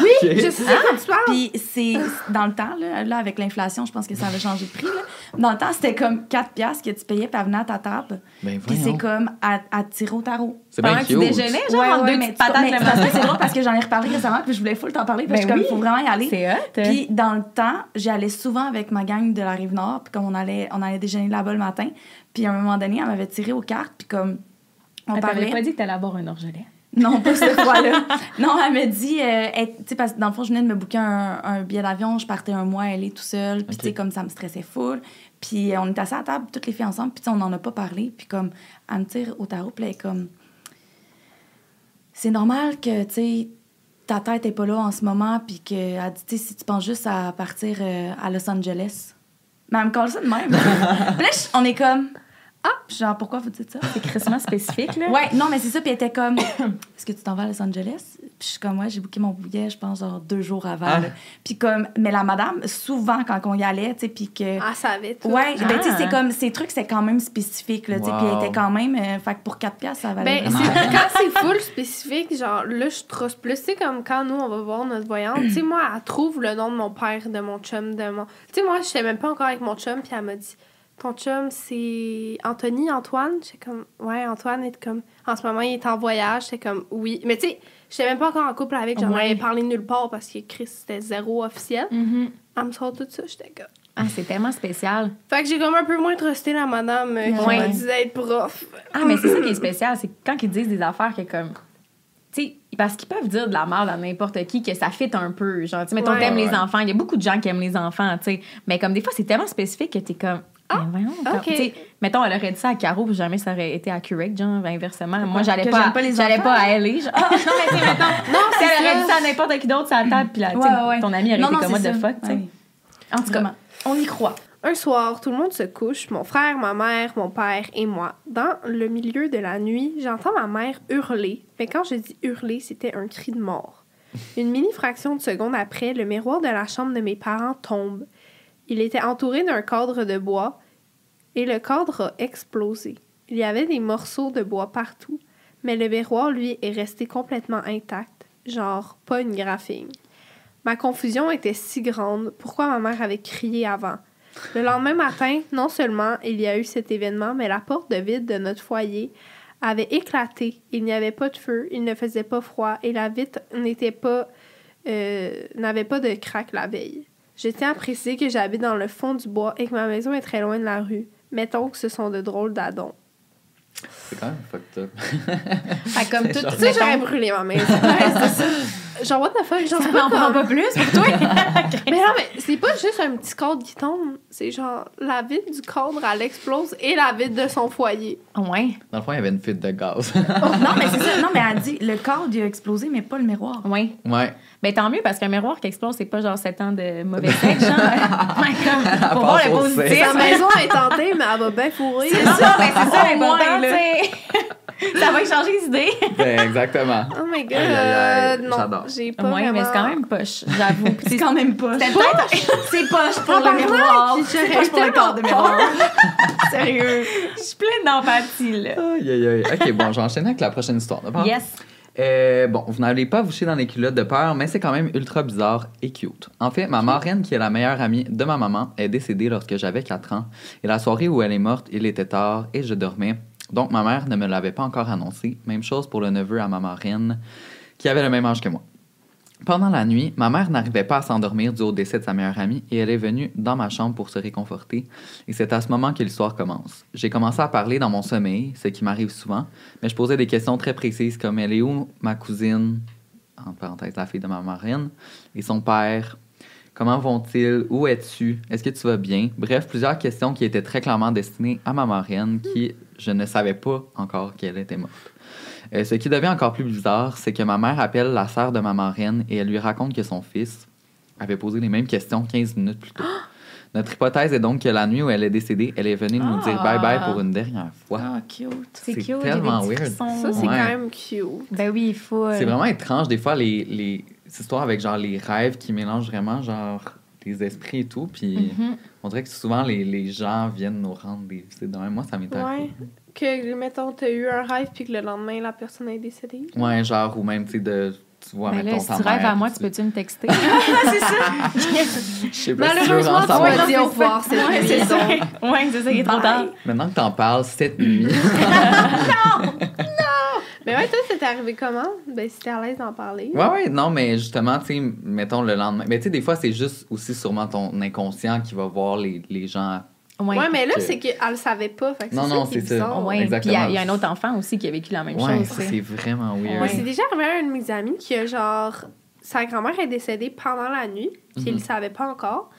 Speaker 1: Oui,
Speaker 2: Je sais tu parles.
Speaker 4: Puis c'est dans le temps, là, là, avec l'inflation, je pense que ça avait changé de prix. Là. Dans le temps, c'était comme 4 piastres que tu payais puis elle venait à ta table.
Speaker 1: Ben,
Speaker 4: Puis c'est comme à, à tirer au tarot.
Speaker 1: C'est bien
Speaker 3: Pendant que tu
Speaker 1: cute.
Speaker 3: déjeunais, genre,
Speaker 4: Ouais, ouais,
Speaker 3: deux
Speaker 4: mais
Speaker 3: petites patates
Speaker 4: mais
Speaker 3: le
Speaker 4: c'est que drôle parce que j'en ai reparlé récemment puis je voulais full t'en parler parce que
Speaker 3: Ben
Speaker 4: je suis
Speaker 3: oui.
Speaker 4: comme, faut vraiment y aller.
Speaker 3: C'est hot.
Speaker 4: Puis dans le temps, j'y allais souvent avec ma gang de la rive nord, puis comme on allait, on allait déjeuner là-bas le matin. Puis à un moment donné, elle m'avait tiré aux cartes, puis comme on
Speaker 3: Elle
Speaker 4: parlait.
Speaker 3: pas dit que t'allais avoir un orgelet?
Speaker 4: Non, pas cette fois-là. Non, elle me dit, euh, tu sais, parce que dans le fond, je venais de me booker un, un billet d'avion, je partais un mois, elle est tout seule, puis tu sais, comme ça me stressait full. Puis euh, on était assis à la table, toutes les filles ensemble, puis tu sais, on n'en a pas parlé, puis comme, elle me tire au tarot, puis elle est comme, c'est normal que, tu sais, ta tête est pas là en ce moment, puis qu'elle dit, tu sais, si tu penses juste à partir euh, à Los Angeles. Mais elle me colle ça de même. puis là, on est comme, ah, genre, pourquoi vous dites ça?
Speaker 3: C'est crissement spécifique, là.
Speaker 4: Ouais, non, mais c'est ça. Puis elle était comme, est-ce que tu t'en vas à Los Angeles? Puis je suis comme, ouais, j'ai booké mon billet, je pense, genre deux jours avant.
Speaker 1: Ah.
Speaker 4: Puis comme, mais la madame, souvent, quand on y allait, tu sais, puis que.
Speaker 2: Ah, ça avait tout.
Speaker 4: Ouais, ben, tu sais,
Speaker 3: Ah.
Speaker 4: c'est comme, ces trucs, c'est quand même spécifique, là, tu sais, puis elle était quand même, euh, fait que pour 4 piastres, ça valait
Speaker 2: Ben, quand c'est full spécifique, genre, là, je trosse plus. Tu sais, comme quand nous, on va voir notre voyante, tu sais, moi, elle trouve le nom de mon père, de mon chum, de mon. Tu sais, moi, je sais même pas encore avec mon chum, puis elle m'a dit Ton chum, c'est Anthony, Antoine? J'étais comme Ouais, Antoine est comme. En ce moment, il est en voyage. J'étais comme Oui. Mais tu sais, je sais même pas encore en couple avec, j'en
Speaker 3: Ouais.
Speaker 2: avais parlé nulle part parce que Chris, c'était zéro officiel.
Speaker 3: Mhm.
Speaker 2: Elle me sort tout ça, j'étais comme.
Speaker 3: Ah, c'est tellement spécial.
Speaker 2: Fait que j'ai comme un peu moins trusté la madame euh, qui
Speaker 3: Ouais.
Speaker 2: m'a dit être prof.
Speaker 3: Ah, mais c'est ça qui est spécial, c'est quand ils disent des affaires que comme. Tu sais, parce qu'ils peuvent dire de la merde à n'importe qui que ça fit un peu. Genre, tu sais, mettons,
Speaker 2: Ouais.
Speaker 3: t'aimes les enfants. Il y a beaucoup de gens qui aiment les enfants, tu sais. Mais comme des fois, c'est tellement spécifique que t'es comme.
Speaker 2: Ah,
Speaker 3: mais voyons, comme-
Speaker 2: ok.
Speaker 3: tu sais, mettons, elle aurait dit ça à Caro, puis jamais ça aurait été accurate, genre, inversement. Moi, j'allais pas, j'allais pas à LA. Genre, ah, non, mais mettons,
Speaker 2: Non,
Speaker 3: si elle aurait
Speaker 2: ça.
Speaker 3: dit ça à n'importe qui d'autre sur la table, puis là,
Speaker 4: Ouais, ouais.
Speaker 3: ton ami aurait
Speaker 4: Non,
Speaker 3: été
Speaker 4: non,
Speaker 3: comme what the
Speaker 4: ça.
Speaker 3: fuck, tu sais.
Speaker 4: Ouais.
Speaker 3: En tout cas,
Speaker 4: Comment?
Speaker 3: on y croit.
Speaker 2: Un soir, tout le monde se couche, mon frère, ma mère, mon père et moi. Dans le milieu de la nuit, j'entends ma mère hurler. Mais quand je dis hurler, c'était un cri de mort. Une mini fraction de seconde après, le miroir de la chambre de mes parents tombe. Il était entouré d'un cadre de bois et le cadre a explosé. Il y avait des morceaux de bois partout, mais le miroir, lui, est resté complètement intact, genre pas une graphine. Ma confusion était si grande. Pourquoi ma mère avait crié avant? Le lendemain matin, non seulement il y a eu cet événement, mais la porte de vide de notre foyer avait éclaté. Il n'y avait pas de feu, il ne faisait pas froid et la vitre n'était pas euh, n'avait pas de craque la veille. Je tiens à préciser que j'habite dans le fond du bois et que ma maison est très loin de la rue. Mettons que ce sont de drôles d'adons.
Speaker 1: C'est quand même fucked up.
Speaker 3: Fait que comme tout,
Speaker 2: Tu sais, j'aurais brûlé ma maison. Ouais, c'est ça. Genre, what the fuck? Genre,
Speaker 3: ça
Speaker 2: c'est pas
Speaker 3: m'en prend pas plus pour toi?
Speaker 2: Mais non, mais c'est pas juste un petit cadre qui tombe. C'est genre, la vitre du cadre, elle explose et la vitre de son foyer.
Speaker 3: ouais,
Speaker 1: Dans le fond, il y avait une fuite de gaz.
Speaker 4: non, mais c'est ça. Non, mais elle dit, le cadre, il a explosé, mais pas le miroir.
Speaker 3: ouais.
Speaker 1: ouais.
Speaker 3: Ben tant mieux parce qu'un miroir qui explose, c'est pas genre 7 ans de mauvais sexe, genre. Comme, Pour voir le positif.
Speaker 2: Sa maison est tentée, mais elle va bien fourrer.
Speaker 3: Non, non, mais c'est ça l'important, tu sais. Ça va changer d'idée.
Speaker 1: Ben, exactement.
Speaker 2: Oh my god. Euh, non,
Speaker 1: j'adore.
Speaker 2: j'ai pas vraiment...
Speaker 3: mais c'est quand même poche, j'avoue.
Speaker 4: C'est quand même
Speaker 3: peut-être.
Speaker 4: C'est poche pour le miroir. C'est poche pour le cadre de miroir. Sérieux.
Speaker 3: Je suis pleine d'empathie, là.
Speaker 1: Aïe, aïe, aïe. Ok, bon, j'enchaîne avec la prochaine histoire. d'accord?
Speaker 3: Yes.
Speaker 1: Euh, bon, vous n'allez pas vous chier dans les culottes de peur, mais c'est quand même ultra bizarre et cute. En fait, ma marraine, qui est la meilleure amie de ma maman, est décédée lorsque j'avais 4 ans. Et la soirée où elle est morte, il était tard et je dormais. Donc ma mère ne me l'avait pas encore annoncé. Même chose pour le neveu à ma marraine, qui avait le même âge que moi. Pendant la nuit, ma mère n'arrivait pas à s'endormir dû au décès de sa meilleure amie et elle est venue dans ma chambre pour se réconforter. Et c'est à ce moment que l'histoire commence. J'ai commencé à parler dans mon sommeil, ce qui m'arrive souvent, mais je posais des questions très précises comme elle est où ma cousine, en parenthèse la fille de ma marraine, et son père, comment vont-ils, où es-tu, est-ce que tu vas bien, bref, plusieurs questions qui étaient très clairement destinées à ma marraine qui, je ne savais pas encore qu'elle était morte. Euh, ce qui devient encore plus bizarre, c'est que ma mère appelle la sœur de ma marraine et elle lui raconte que son fils avait posé les mêmes questions 15 minutes plus tôt. Notre hypothèse est donc que la nuit où elle est décédée, elle est venue nous dire
Speaker 3: Ah.
Speaker 1: bye-bye pour une dernière fois.
Speaker 4: Ah, cute.
Speaker 3: C'est cute,
Speaker 1: tellement weird.
Speaker 2: Ça, c'est
Speaker 1: Ouais.
Speaker 2: quand même cute.
Speaker 3: Ben oui, il faut. euh,
Speaker 1: C'est vraiment étrange, des fois, les, les histoires avec genre les rêves qui mélangent vraiment genre les esprits et tout. Puis
Speaker 3: Mhm.
Speaker 1: on dirait que souvent les, les gens viennent nous rendre des visites. même. Moi, ça m'est
Speaker 2: Ouais.
Speaker 1: arrivé.
Speaker 2: Que, mettons, t'as eu un rêve puis que le lendemain, la personne est décédée?
Speaker 1: Ouais, genre, ou même, tu sais, de. Tu vois,
Speaker 3: Ben
Speaker 1: mettons,
Speaker 3: là, si tu rêves
Speaker 1: mère,
Speaker 3: à moi, tu peux-tu me texter?
Speaker 4: c'est ça.
Speaker 1: Je sais pas si tu veux
Speaker 2: Malheureusement,
Speaker 1: en
Speaker 2: tu
Speaker 1: savoir.
Speaker 2: m'as dit au revoir cette
Speaker 3: Ouais,
Speaker 2: nuit.
Speaker 3: c'est ça. Ouais, c'est ça, est trop tard.
Speaker 1: Maintenant que t'en parles cette nuit.
Speaker 2: Mais ouais, toi, c'était arrivé comment? Ben, si t'es à l'aise d'en parler.
Speaker 1: ouais, ouais, non, mais justement, tu sais, mettons le lendemain. Mais tu sais, des fois, c'est juste aussi sûrement ton inconscient qui va voir les, les gens.
Speaker 3: Ouais.
Speaker 2: Ouais, mais là,
Speaker 1: que-
Speaker 2: c'est qu'elle le savait pas. Fait que
Speaker 1: Non, non, c'est ça.
Speaker 2: bizarre.
Speaker 3: Ouais, puis il y, a-
Speaker 1: Exactement.
Speaker 3: il y a un autre enfant aussi qui a vécu la même
Speaker 1: Ouais,
Speaker 3: chose.
Speaker 1: c'est vraiment weird.
Speaker 2: Moi, c'est déjà arrivé à un de mes amis qui a genre. Sa grand-mère est décédée pendant la nuit, puis il
Speaker 1: Mhm.
Speaker 2: le savait pas encore.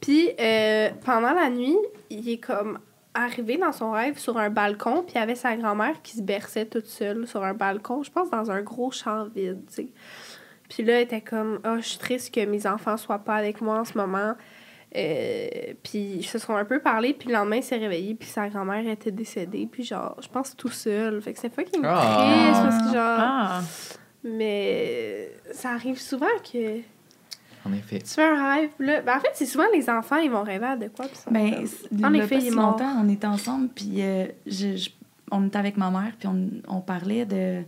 Speaker 2: Puis euh, pendant la nuit, il est comme arrivé dans son rêve sur un balcon, puis il y avait sa grand-mère qui se berçait toute seule sur un balcon, je pense dans un gros champ vide, tu sais. Puis là, elle était comme Ah, je suis triste que mes enfants soient pas avec moi en ce moment. Euh, puis ils se sont un peu parlé, puis le lendemain, il s'est réveillé, puis sa grand-mère était décédée, puis genre, je pense tout seul. Fait que c'est fucking
Speaker 1: Ah.
Speaker 2: triste, parce que genre.
Speaker 3: Ah,
Speaker 2: Mais ça arrive souvent que
Speaker 1: En effet.
Speaker 2: tu fais un rêve. Là, ben, en fait, c'est souvent les enfants, ils vont rêver à de quoi. puis ils sont
Speaker 4: Ben,
Speaker 2: comme- En
Speaker 4: il y a
Speaker 2: effet,
Speaker 4: pas
Speaker 2: il est
Speaker 4: si
Speaker 2: mort.
Speaker 4: longtemps, on était ensemble, puis euh, je- je- on était avec ma mère, puis on, on parlait de,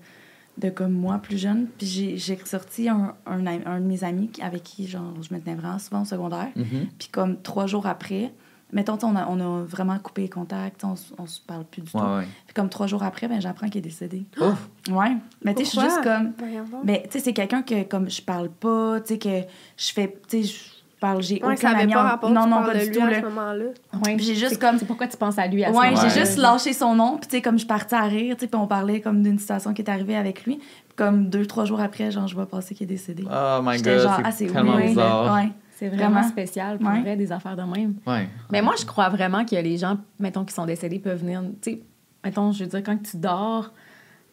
Speaker 4: de comme moi plus jeune, puis j'ai j'ai ressorti un, un, un de mes amis avec qui genre, je me tenais vraiment souvent au secondaire,
Speaker 1: Mhm.
Speaker 4: puis comme trois jours après, mettons, on a, on a vraiment coupé les contacts, on, on se parle plus du
Speaker 1: Ouais,
Speaker 4: tout.
Speaker 1: ouais.
Speaker 4: Puis comme trois jours après, ben, j'apprends qu'il est décédé.
Speaker 1: Ouf.
Speaker 4: Ouais, mais tu sais, je suis juste comme... Mais tu sais, c'est quelqu'un que comme je parle pas, tu sais, que je fais, tu sais, je parle, j'ai
Speaker 2: Ouais, ça
Speaker 4: aucun
Speaker 2: avait
Speaker 4: ami
Speaker 2: pas
Speaker 4: en-
Speaker 2: rapport,
Speaker 4: Non,
Speaker 2: tu
Speaker 4: non, pas
Speaker 2: de
Speaker 4: du
Speaker 2: lui
Speaker 4: tout,
Speaker 2: à
Speaker 4: là.
Speaker 2: ce moment-là.
Speaker 3: Ouais.
Speaker 4: J'ai juste
Speaker 3: C'est-
Speaker 4: comme-
Speaker 3: C'est pourquoi tu penses à lui à ce
Speaker 4: Ouais,
Speaker 3: moment-là?
Speaker 4: j'ai juste lâché son nom, puis tu sais, comme je partais à rire, tu sais, puis on parlait comme d'une situation qui est arrivée avec lui. Puis comme deux, trois jours après, genre, je vois passer qu'il est décédé.
Speaker 1: Oh my god,
Speaker 4: genre, ah,
Speaker 1: c'est tellement bizarre.
Speaker 4: Ouais.
Speaker 3: C'est vraiment,
Speaker 4: Vraiment.
Speaker 3: spécial pour
Speaker 4: Ouais.
Speaker 3: vrai, des affaires de même.
Speaker 1: Ouais.
Speaker 3: Mais moi, je crois vraiment que les gens, mettons, qui sont décédés peuvent venir. Tu sais, mettons, je veux dire, quand tu dors,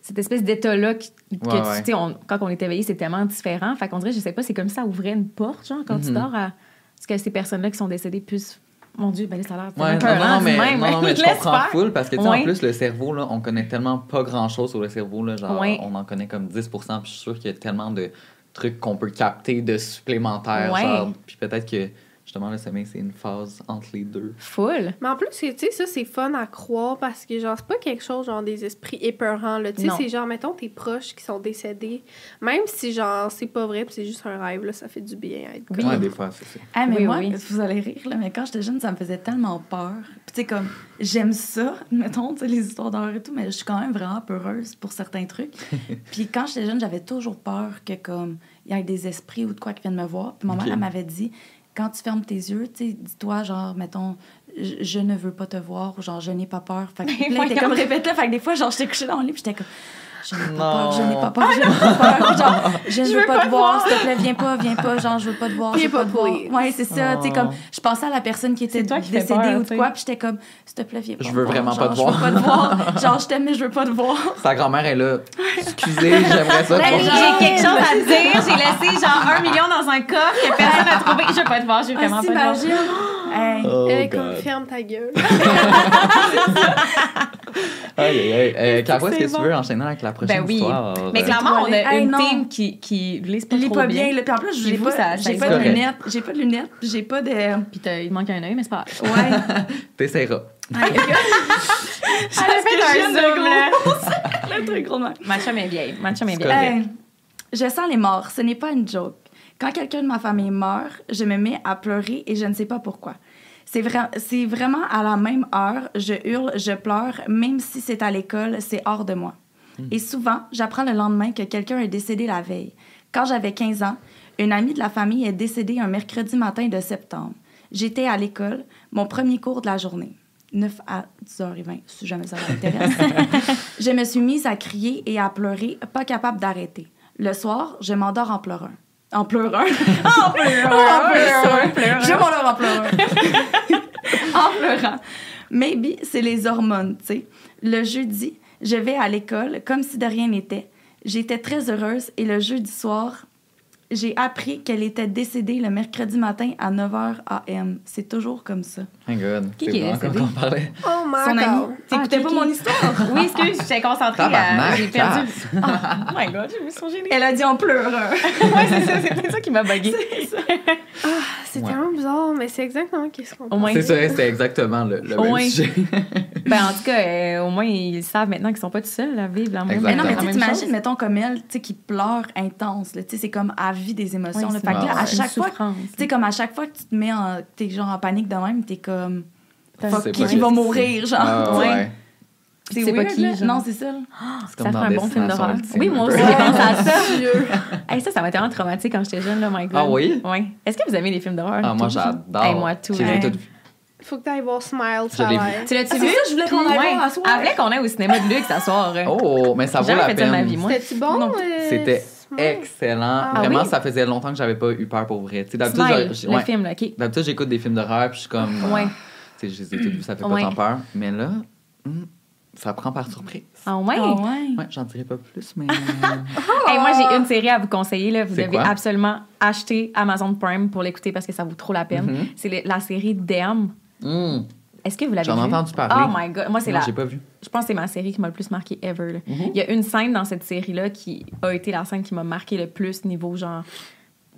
Speaker 3: cette espèce d'état-là que, tu
Speaker 1: ouais.
Speaker 3: tu sais, quand on est éveillé, c'est tellement différent. Fait qu'on dirait, je sais pas, c'est comme ça ouvrait une porte, genre, quand tu
Speaker 1: Mhm.
Speaker 3: dors, à ce que ces personnes-là qui sont décédées puissent. Mon Dieu, ben ça a l'air
Speaker 1: Ouais, non, non, mais,
Speaker 3: même.
Speaker 1: non, non, mais je comprends
Speaker 3: faire.
Speaker 1: full parce que, tu sais, en plus, le cerveau, là, on connaît tellement pas grand-chose sur le cerveau, là, genre, on en connaît comme 10 puis je suis sûr qu'il y a tellement de trucs qu'on peut capter de supplémentaires,
Speaker 3: Ouais.
Speaker 1: genre, puis peut-être que, justement, le sommeil, c'est une phase entre les deux.
Speaker 3: Full.
Speaker 2: Mais en plus, tu sais, ça, c'est fun à croire parce que, genre, c'est pas quelque chose, genre, des esprits épeurants, là. Tu sais, c'est genre, mettons, tes proches qui sont décédés. Même si, genre, c'est pas vrai puis c'est juste un rêve, là, ça fait du bien à être
Speaker 3: Oui.
Speaker 1: Ouais, des fois, c'est ça.
Speaker 4: Ah, mais
Speaker 3: Oui,
Speaker 4: moi,
Speaker 3: oui.
Speaker 4: vous allez rire, là, mais quand j'étais jeune, ça me faisait tellement peur. Puis, tu sais, comme, j'aime ça, mettons, tu sais, les histoires d'horreur et tout, mais je suis quand même vraiment peureuse pour certains trucs. Puis, quand j'étais jeune, j'avais toujours peur que, comme, il y ait des esprits ou de quoi qui viennent me voir. Puis, ma mère, elle m'avait dit, quand tu fermes tes yeux, dis-toi, genre, mettons, je, je ne veux pas te voir, ou genre, je n'ai pas peur. Fait que, là, elle était comme, répète-le. Fait que des fois, genre, j'étais couchée dans le lit, puis j'étais comme, je n'ai pas peur, je n'ai pas peur, je n'ai pas peur. Genre, je ne veux, pas, te voir, s'il te plaît, viens pas, viens pas, genre, je veux pas te voir, je
Speaker 2: Viens
Speaker 4: veux pas
Speaker 2: pas,
Speaker 4: te voir. Ouais, c'est ça, tu sais, comme,
Speaker 1: Oh.
Speaker 4: je pensais à la personne qui était décédée
Speaker 3: peur,
Speaker 4: ou de quoi, puis j'étais comme, s'il te plaît, viens pas
Speaker 1: Je veux
Speaker 4: voir,
Speaker 1: vraiment pas te
Speaker 4: Je veux
Speaker 1: voir.
Speaker 4: pas te voir. Genre, je t'aime, mais je veux pas te voir.
Speaker 1: Sa grand-mère est là. Excusez, j'aimerais ça.
Speaker 3: J'ai quelque chose à te dire. J'ai laissé genre un million dans un coffre que personne n'a trouvé. Je veux pas te voir, je veux vraiment
Speaker 4: Ah,
Speaker 3: pas te voir.
Speaker 4: Hey.
Speaker 1: Oh,
Speaker 2: ferme ta gueule.
Speaker 1: Aïe, aïe, aïe. Euh, Caro, est-ce que tu veux enchaîner avec la prochaine
Speaker 3: Ben oui.
Speaker 1: histoire?
Speaker 3: Mais
Speaker 1: Euh,
Speaker 3: clairement, on a
Speaker 4: Hey,
Speaker 3: une
Speaker 4: non.
Speaker 3: team qui, qui lise pas trop
Speaker 4: pas
Speaker 3: bien.
Speaker 4: Puis en plus, j'ai pas,
Speaker 3: ça- ça
Speaker 4: j'ai pas de lunettes. J'ai pas de lunettes, puis j'ai pas de.
Speaker 3: Puis t'as- il manque un œil, mais c'est pas grave.
Speaker 4: Ouais.
Speaker 1: T'essaieras.
Speaker 3: Elle a fait un zoom, là.
Speaker 4: Le truc gros.
Speaker 3: Ma chum est vieille. Ma chum est vieille.
Speaker 4: je sens les morts, ce n'est pas une joke. Quand quelqu'un de ma famille meurt, je me mets à pleurer et je ne sais pas pourquoi. C'est vrai, c'est vraiment à la même heure, je hurle, je pleure, même si c'est à l'école, c'est hors de moi. Et souvent, j'apprends le lendemain que quelqu'un est décédé la veille. Quand j'avais 15 ans, une amie de la famille est décédée un mercredi matin de septembre. J'étais à l'école, mon premier cours de la journée. 9 à 10h20, si jamais ça vous intéresse. je me suis mise à crier et à pleurer, pas capable d'arrêter. Le soir, je m'endors en pleurant. En pleurant. en pleurant. en pleurant. Je m'endors en pleurant. en pleurant. Maybe c'est les hormones, tu sais. Le jeudi, je vais à l'école comme si de rien n'était. J'étais très heureuse et le jeudi soir, j'ai appris qu'elle était décédée le mercredi matin à 9h AM. C'est toujours comme ça.
Speaker 1: Oh my god.
Speaker 3: Qui est décédé?
Speaker 1: parlait.
Speaker 2: Oh my
Speaker 4: Son
Speaker 2: god.
Speaker 4: ami. T'écoutais
Speaker 3: ok,
Speaker 4: pas mon histoire?
Speaker 3: Oui, excuse, j'étais concentrée. à...
Speaker 1: Tabarnak,
Speaker 3: J'ai perdu. Oh my god, j'ai vu son génie.
Speaker 4: Elle a dit en pleurant.
Speaker 3: Ouais, c'est ça, c'est ça qui m'a bugué.
Speaker 2: C'est
Speaker 1: Ouais.
Speaker 2: tellement bizarre, mais c'est exactement qu'est-ce qu'on
Speaker 3: Au moins,
Speaker 1: C'est ça, c'était exactement le, même sujet.
Speaker 3: ben, en tout cas, euh, au moins, ils savent maintenant qu'ils sont pas tout seuls à vivre la même,
Speaker 1: Exactement.
Speaker 4: Mais non, mais tu t'imagines, mettons, comme elle, tu sais, qui pleure intense, là, tu sais, c'est comme à vie des émotions,
Speaker 3: Ouais,
Speaker 4: là.
Speaker 3: c'est
Speaker 4: Fait que là,
Speaker 1: vrai.
Speaker 4: à chaque fois, tu sais, comme à chaque fois que tu te mets en, t'es genre en panique de même, t'es comme,
Speaker 3: C'est
Speaker 4: fuck, qui. va mourir, genre.
Speaker 1: Ah,
Speaker 3: Ouais.
Speaker 4: C'est
Speaker 3: pas
Speaker 4: weird,
Speaker 3: qui,
Speaker 4: là.
Speaker 3: genre?
Speaker 4: Non, c'est ça.
Speaker 1: C'est
Speaker 3: Ça
Speaker 1: comme dans
Speaker 3: un bon film d'horreur. Oui, moi aussi, j'ai pensé à ça. Hey, ça, ça m'a tellement traumatisé quand j'étais jeune, là, my God.
Speaker 1: Ah oui?
Speaker 3: Oui. Est-ce que vous aimez les films d'horreur?
Speaker 1: Ah, moi,
Speaker 3: tous?
Speaker 1: j'adore.
Speaker 3: Hey, moi, tout.
Speaker 1: Je les ai
Speaker 4: Ouais.
Speaker 1: toutes vues.
Speaker 2: Faut que t'ailles voir Smile, ça
Speaker 1: vu.
Speaker 3: Tu l'as-tu
Speaker 4: Ah,
Speaker 3: vu?
Speaker 4: ça, je voulais qu'on aille voir à soir.
Speaker 3: Elle voulait qu'on aille au cinéma de luxe à soir.
Speaker 1: Oh, mais ça vaut la
Speaker 3: fait
Speaker 1: peine.
Speaker 2: C'était-tu bon? Euh,
Speaker 1: C'était excellent.
Speaker 2: Ah
Speaker 1: Vraiment,
Speaker 3: oui?
Speaker 1: ça faisait longtemps que j'avais pas eu peur pour vrai. Tu sais, D'habitude,
Speaker 3: Smile,
Speaker 1: j'ai-
Speaker 3: le
Speaker 1: ouais.
Speaker 3: film, là, OK.
Speaker 1: D'habitude, j'écoute des films d'horreur, puis je suis comme.
Speaker 3: Ouais.
Speaker 1: Tu sais, je les ai toutes vues, ça fait pas tant peur. Mais là, hmm, ça prend par surprise.
Speaker 3: Ah ouais?
Speaker 4: Ah ouais.
Speaker 1: Ouais, j'en dirai pas plus, mais.
Speaker 3: Hey, moi, j'ai une série à vous conseiller. Là. Vous devez
Speaker 1: quoi?
Speaker 3: absolument acheter Amazon Prime pour l'écouter parce que ça vaut trop la peine.
Speaker 1: Mhm.
Speaker 3: C'est la série Dem.
Speaker 1: Hmm.
Speaker 3: Est-ce que vous l'avez vu?
Speaker 1: J'en ai entendu parler.
Speaker 3: Oh my god. Moi, c'est la.
Speaker 1: j'ai pas vu.
Speaker 3: Je pense que c'est ma série qui m'a le plus marqué ever. là.
Speaker 1: Mhm.
Speaker 3: Il y a une scène dans cette série-là qui a été la scène qui m'a marqué le plus niveau genre.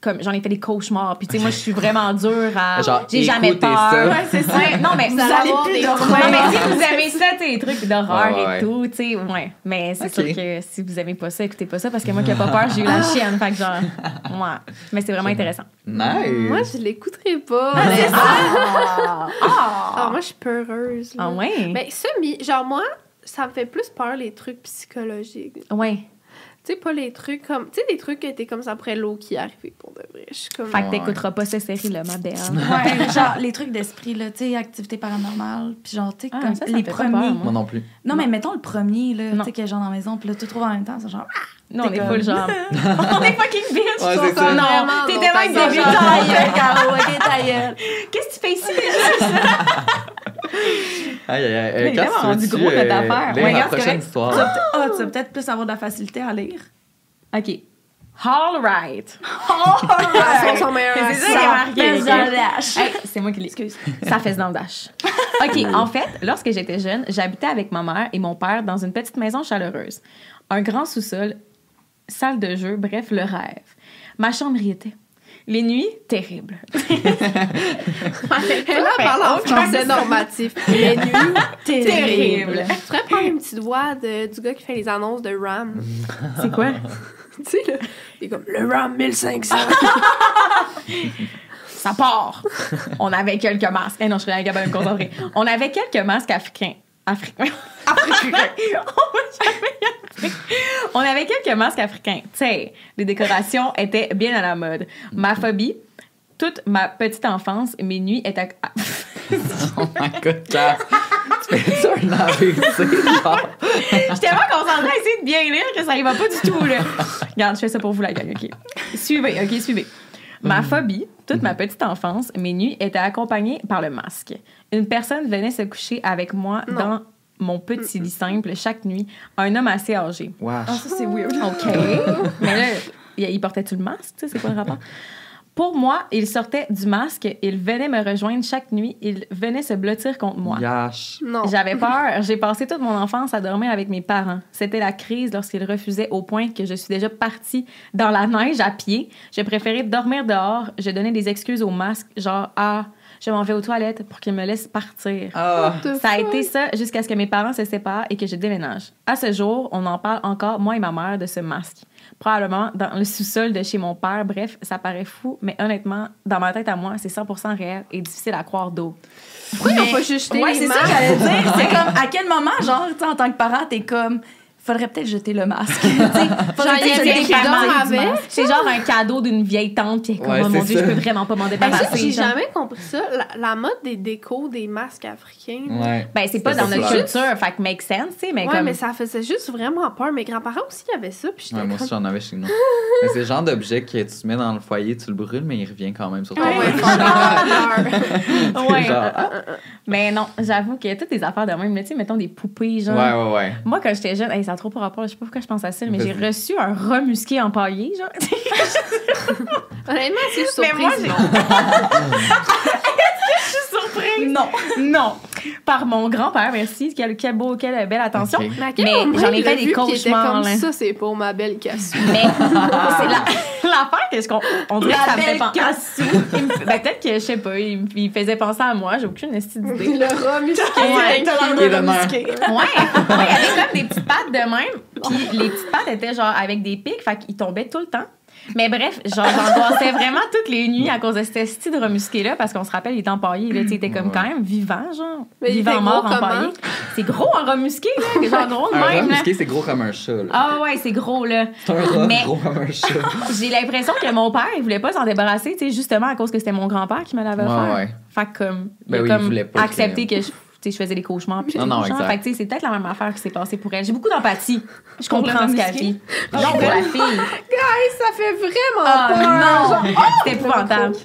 Speaker 3: Comme j'en ai fait des cauchemars. Puis tu sais, moi, je suis vraiment dure à.
Speaker 1: Genre,
Speaker 3: J'ai jamais peur.
Speaker 1: ça.
Speaker 3: Ouais, c'est ça. Non, mais
Speaker 2: Vous
Speaker 3: vous
Speaker 2: allez
Speaker 3: plus
Speaker 2: des.
Speaker 3: Non, mais si vous aimez ça, tu sais, les trucs d'horreur
Speaker 1: Ouais, ouais.
Speaker 3: et tout, tu sais, ouais. Mais c'est sûr que si vous aimez pas ça, écoutez pas ça parce que moi qui ai pas peur, j'ai eu la chienne. Fait que genre, ouais. Mais c'est vraiment intéressant.
Speaker 1: Nice.
Speaker 2: Moi, je l'écouterai pas.
Speaker 3: c'est ça?
Speaker 2: Ah, moi, je suis peureuse. là.
Speaker 3: Ah ouais?
Speaker 2: Mais semi, genre moi, ça me fait plus peur les trucs psychologiques.
Speaker 3: Ouais.
Speaker 2: Tu sais, pas les trucs comme. Tu sais, des trucs qui étaient comme ça après l'eau qui est arrivée pour de vrai. Je suis comme.
Speaker 3: Fait que t'écouteras pas cette série-là, ma belle.
Speaker 4: Ouais, genre les trucs d'esprit, là, tu sais, activité paranormale, puis genre, tu sais,
Speaker 3: Ah,
Speaker 4: comme
Speaker 3: ça,
Speaker 4: les premiers.
Speaker 3: peur, moi.
Speaker 1: Moi non plus.
Speaker 4: non, mais mettons le premier, là, tu sais, que genre dans la maison, puis là, tout trouve en même temps, c'est genre. ah,
Speaker 3: Non, on est
Speaker 4: comme-
Speaker 3: full genre. on est fucking bitch.
Speaker 1: Ouais,
Speaker 3: je
Speaker 1: ça.
Speaker 3: Non, t'es tellement
Speaker 4: ta gueule.
Speaker 3: Qu'est-ce que tu fais ici déjà?
Speaker 1: Aïe, aïe, aïe.
Speaker 3: Mais
Speaker 1: Quand
Speaker 3: vraiment
Speaker 1: tu
Speaker 3: rendu
Speaker 1: veux-tu,
Speaker 3: gros, notre
Speaker 1: euh,
Speaker 3: affaire.
Speaker 1: lire
Speaker 3: Ouais,
Speaker 1: la
Speaker 3: regarde, c'est
Speaker 1: prochaine histoire?
Speaker 4: Tu vas peut- Ah, tu vas peut-être plus avoir de la facilité à lire.
Speaker 3: OK. All right.
Speaker 2: Son meilleur
Speaker 3: C'est ça qui marqué.
Speaker 4: pèse
Speaker 3: ok?
Speaker 4: dans le dash.
Speaker 3: Hey, c'est moi qui l'ai. Excuse. Ça fesse dans le dash. OK, en fait, lorsque j'étais jeune, j'habitais avec ma mère et mon père dans une petite maison chaleureuse. Un grand sous-sol, salle de jeu, bref, le rêve. Ma chambre y était. Les nuits, terribles.
Speaker 2: Elle a parlé en français normatif. Les nuits,
Speaker 3: Terrible.
Speaker 2: Je pourrais prendre une petite voix de, du gars qui fait les annonces de RAM.
Speaker 3: C'est quoi?
Speaker 2: tu sais, là, il est comme le RAM 1500.
Speaker 3: Ça part. On avait quelques masques. Eh non, je serais incapable de me concentrer. On avait quelques masques africains. Africains. Africains. On jamais. On avait quelques masques africains. Tu sais, les décorations étaient bien à la mode. Ma phobie, toute ma petite enfance, mes nuits étaient. à-
Speaker 1: Oh my god, Cass. Tu fais ça un AVC, genre.
Speaker 3: Tellement concentrée à essayer de bien lire que ça y va pas du tout, là. Regarde, je fais ça pour vous, la gang, OK? Suivez, OK, suivez. Ma phobie, toute ma petite enfance, mes nuits étaient accompagnées par le masque. Une personne venait se coucher avec moi
Speaker 2: Non.
Speaker 3: dans mon petit lit simple chaque nuit, un homme assez âgé.
Speaker 1: Wesh.
Speaker 4: Ah, ça, c'est weird.
Speaker 3: OK. Mais là, il il portait-tu le masque? Tu sais, c'est quoi le rapport? Pour moi, il sortait du masque, il venait me rejoindre chaque nuit, il venait se blottir contre moi.
Speaker 1: Yash.
Speaker 2: Non.
Speaker 3: J'avais peur. J'ai passé toute mon enfance à dormir avec mes parents. C'était la crise lorsqu'ils refusaient au point que je suis déjà partie dans la neige à pied. J'ai préféré dormir dehors. Je donnais des excuses au masque, genre ah, je m'en vais aux toilettes pour qu'ils me laissent partir.
Speaker 1: Ah.
Speaker 3: Ça a été ça jusqu'à ce que mes parents se séparent et que je déménage. À ce jour, on en parle encore, moi et ma mère, de ce masque. Probablement dans le sous-sol de chez mon père. Bref, ça paraît fou, mais honnêtement, dans ma tête à moi, c'est 100% réel et difficile à croire d'eau.
Speaker 2: Pourquoi ils n'ont pas juste jeté
Speaker 4: Ouais,
Speaker 2: les
Speaker 4: c'est ça j'allais dire. C'est comme, à quel moment, genre, en tant que parent, t'es comme, faudrait peut-être jeter le masque.
Speaker 3: C'est genre un cadeau d'une vieille tante, puis comme,
Speaker 1: Ouais,
Speaker 3: oh mon Dieu,
Speaker 1: ça.
Speaker 3: je peux vraiment pas m'en
Speaker 2: Ben,
Speaker 3: débarrasser.
Speaker 2: ça, j'ai jamais compris ça. La, la mode des décos des masques africains.
Speaker 1: Ouais.
Speaker 3: Ben, c'est pas dans notre culture, fait que make sense, tu sais, mais
Speaker 2: ouais,
Speaker 3: comme.
Speaker 2: mais ça faisait juste vraiment peur. Mes grands-parents aussi avaient ça. Puis
Speaker 1: Ouais, moi aussi, j'en avais chez nous. Mais c'est le genre d'objet que tu mets dans le foyer, tu le brûles, mais il revient quand même sur ton
Speaker 2: Ouais,
Speaker 1: foyer.
Speaker 2: fondeur.
Speaker 3: Ouais.
Speaker 1: Genre, ah.
Speaker 3: Mais non, j'avoue qu'il y a toutes des affaires de même, mais tu sais, mettons des poupées, genre.
Speaker 1: Ouais, ouais, ouais.
Speaker 3: Moi, quand j'étais jeune, hey, ça trop pas rapport, je sais pas pourquoi je pense à ça, mais j'ai reçu un rat musqué empaillé, genre.
Speaker 2: Honnêtement, c'est
Speaker 3: Mais moi,
Speaker 2: surprise? non.
Speaker 4: Non.
Speaker 3: Par mon grand-père, merci. Quelle, quelle, beau, quelle belle attention.
Speaker 2: Mais
Speaker 3: j'en ai fait
Speaker 2: l'a
Speaker 3: des cauchemars,
Speaker 2: comme
Speaker 3: là.
Speaker 2: ça, c'est pour ma belle cassue.
Speaker 3: Mais c'est la- l'affaire que je con- on dirait que ça me fait
Speaker 4: belle
Speaker 3: me- Ben, peut-être que, je sais pas, il, faisait penser à moi, j'ai aucune d'idée.
Speaker 2: le rat musqué.
Speaker 3: Ouais.
Speaker 1: Et de mer.
Speaker 3: Ouais, ouais, il y avait comme des petites pattes de même. Puis les petites pattes étaient genre avec des pics, fait qu'ils tombaient tout le temps. Mais bref, genre, j'angoissais vraiment toutes les nuits à cause de cet esti de remusqué-là, parce qu'on se rappelle, il était empaillé, là, il était comme
Speaker 1: Ouais.
Speaker 3: quand même vivant, genre.
Speaker 2: Mais
Speaker 3: vivant, mort, empaillé. C'est gros un remusqué, là, genre gros de
Speaker 1: Un
Speaker 3: même, là.
Speaker 1: musqué, c'est gros comme un chat, là.
Speaker 3: Ah ouais, c'est gros, là.
Speaker 1: C'est un rat
Speaker 3: Mais-
Speaker 1: gros comme un chat.
Speaker 3: J'ai l'impression que mon père, il voulait pas s'en débarrasser, tu sais, justement à cause que c'était mon grand-père qui me l'avait
Speaker 1: Ouais,
Speaker 3: offert.
Speaker 1: ouais.
Speaker 3: Fait que comme, il
Speaker 1: Ben oui, il
Speaker 3: comme
Speaker 1: voulait pas
Speaker 3: accepté
Speaker 1: que-
Speaker 3: que je, je faisais des cauchemars. Puis
Speaker 1: Non, non, exact.
Speaker 3: Fait que tu sais, c'est peut-être la même affaire qui s'est passée pour elle. J'ai beaucoup d'empathie. Je comprends ce qu'elle vit. Non, pour la fille.
Speaker 2: Guys, ça fait vraiment
Speaker 3: Ah
Speaker 2: peur.
Speaker 3: non! C'était épouvantable.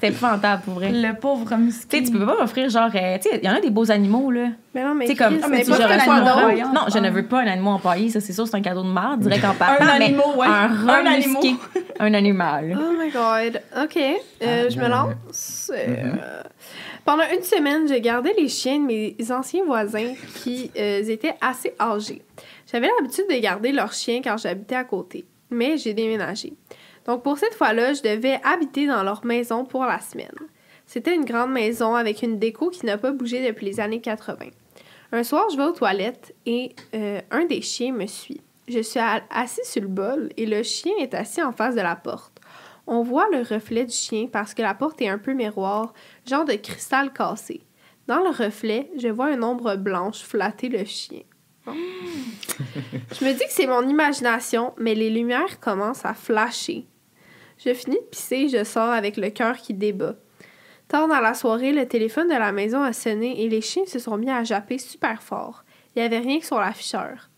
Speaker 3: C'était épouvantable pour vrai.
Speaker 4: Le pauvre
Speaker 3: Tu
Speaker 4: musqué.
Speaker 3: sais, tu peux pas m'offrir genre. euh, tu sais, il y en a des beaux animaux, là.
Speaker 2: Mais non, mais
Speaker 3: Tu sais, comme.
Speaker 4: Ah, mais tu voyant,
Speaker 3: Non, je ne veux pas un animal empaillé. Ça, c'est sûr, c'est un cadeau de merde, direct en partant.
Speaker 4: Un animal, ouais.
Speaker 3: Un
Speaker 4: Un animal.
Speaker 3: musqué. Un animal.
Speaker 2: Oh my god. OK. Euh,
Speaker 1: Ah,
Speaker 2: je me lance. Euh, Pendant une semaine, je gardais les chiens de mes anciens voisins qui euh, étaient assez âgés. J'avais l'habitude de garder leurs chiens quand j'habitais à côté, mais j'ai déménagé. Donc pour cette fois-là, je devais habiter dans leur maison pour la semaine. C'était une grande maison avec une déco qui n'a pas bougé depuis les années 80. Un soir, je vais aux toilettes et euh, un des chiens me suit. Je suis assis sur le bol et le chien est assis en face de la porte. On voit le reflet du chien parce que la porte est un peu miroir, genre de cristal cassé. Dans le reflet, je vois une ombre blanche flatter le chien. Bon. je me dis que c'est mon imagination, mais les lumières commencent à flasher. Je finis de pisser et je sors avec le cœur qui débat. Tard dans la soirée, le téléphone de la maison a sonné et les chiens se sont mis à japper super fort. Il n'y avait rien que sur l'afficheur.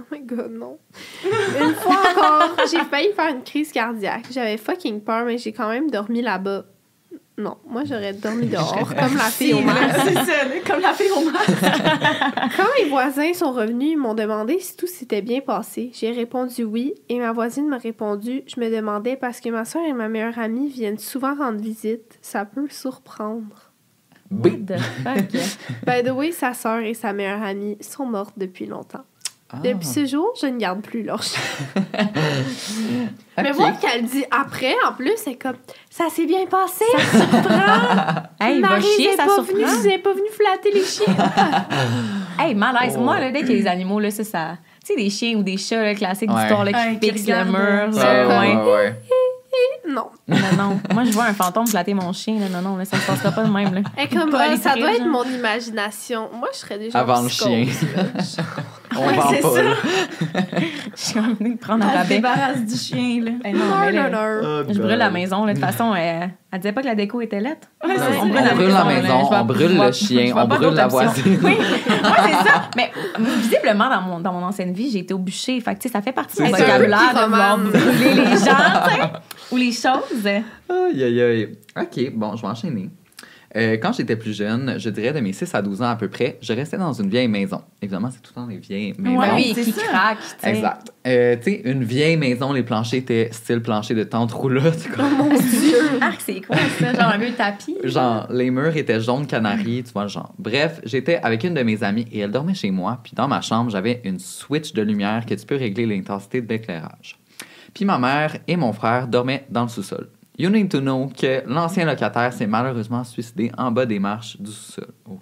Speaker 2: Oh my god, non. Une fois encore, j'ai failli faire une crise cardiaque. J'avais fucking peur, mais j'ai quand même dormi là-bas. Non, moi j'aurais dormi dehors, comme la fille au mar.
Speaker 4: C'est ça, là, comme la fille au mar.
Speaker 2: Quand mes voisins sont revenus, ils m'ont demandé si tout s'était bien passé. J'ai répondu oui et ma voisine m'a répondu je me demandais parce que ma soeur et ma meilleure amie viennent souvent rendre visite. Ça peut surprendre.
Speaker 3: What the fuck?
Speaker 2: By the way, sa soeur et sa meilleure amie sont mortes depuis longtemps.
Speaker 1: Ah.
Speaker 2: Depuis ce jour, je ne garde plus leur chien. Mais
Speaker 1: Ok.
Speaker 2: moi, qu'elle dit après, en plus, c'est comme ça s'est bien passé.
Speaker 3: hey, va
Speaker 2: Maryse
Speaker 3: chier, ça
Speaker 2: pas
Speaker 3: surprend.
Speaker 2: n'est pas venue flatter les chiens.
Speaker 3: Hey, malaise.
Speaker 1: Oh.
Speaker 3: Moi, là, dès qu'il y a des animaux, là, ça, ça. Tu sais, des chiens ou des chats, là, classiques
Speaker 1: Ouais.
Speaker 3: d'histoire, là, qui
Speaker 4: Ouais, qui
Speaker 3: fixent le
Speaker 4: regardent,
Speaker 3: mur, là,
Speaker 1: Ouais,
Speaker 3: ouais.
Speaker 2: Non.
Speaker 3: Non, non. Moi, je vois un fantôme flatter mon chien, là. Non, non, là, ça se passera pas de même, là.
Speaker 2: Et comme
Speaker 3: Pas
Speaker 2: ah, ça doit être mon imagination. Moi, je serais déjà
Speaker 1: Avant le chien.
Speaker 2: là.
Speaker 1: On
Speaker 4: Ouais,
Speaker 1: vend
Speaker 4: c'est
Speaker 1: pas.
Speaker 3: Je suis comme venue de prendre un
Speaker 4: se
Speaker 3: rabais.
Speaker 4: débarrasse du chien, là.
Speaker 3: Hey, non,
Speaker 2: Non,
Speaker 3: mais là,
Speaker 2: non, non.
Speaker 1: Oh,
Speaker 3: Je brûle la maison, là. De toute façon, elle, elle disait pas que la déco était lettre.
Speaker 4: Ouais,
Speaker 1: On brûle la
Speaker 3: là.
Speaker 1: maison, on brûle le chien, on brûle la voisine.
Speaker 3: Oui, moi, c'est ça. Mais visiblement, dans mon, dans mon ancienne vie, j'ai été au bûcher. Fait que, tu sais, ça fait partie de mon vocabulaire de vouloir brûler les gens, ou les choses.
Speaker 1: Aïe, aïe, aïe. OK, bon, je vais enchaîner. Euh, quand j'étais plus jeune, je dirais de mes 6 à 12 ans à peu près, je restais dans une vieille maison. Évidemment, c'est tout le temps des vieilles maisons.
Speaker 3: Ouais, oui,
Speaker 4: c'est
Speaker 3: qui
Speaker 4: ça.
Speaker 3: craque, tu sais.
Speaker 1: Exact. Euh, tu sais, une vieille maison, les planchers étaient style plancher de tante roulotte. quoi.
Speaker 2: Mon Dieu.
Speaker 3: Ah, c'est quoi ça? Genre un vieux tapis?
Speaker 1: Genre, les murs étaient jaune canari, tu vois, genre. Bref, j'étais avec une de mes amies et elle dormait chez moi. Puis dans ma chambre, j'avais une switch de lumière que tu peux régler l'intensité d'éclairage. Puis ma mère et mon frère dormaient dans le sous-sol. You need to know que l'ancien locataire s'est malheureusement suicidé en bas des marches du sous-sol. OK?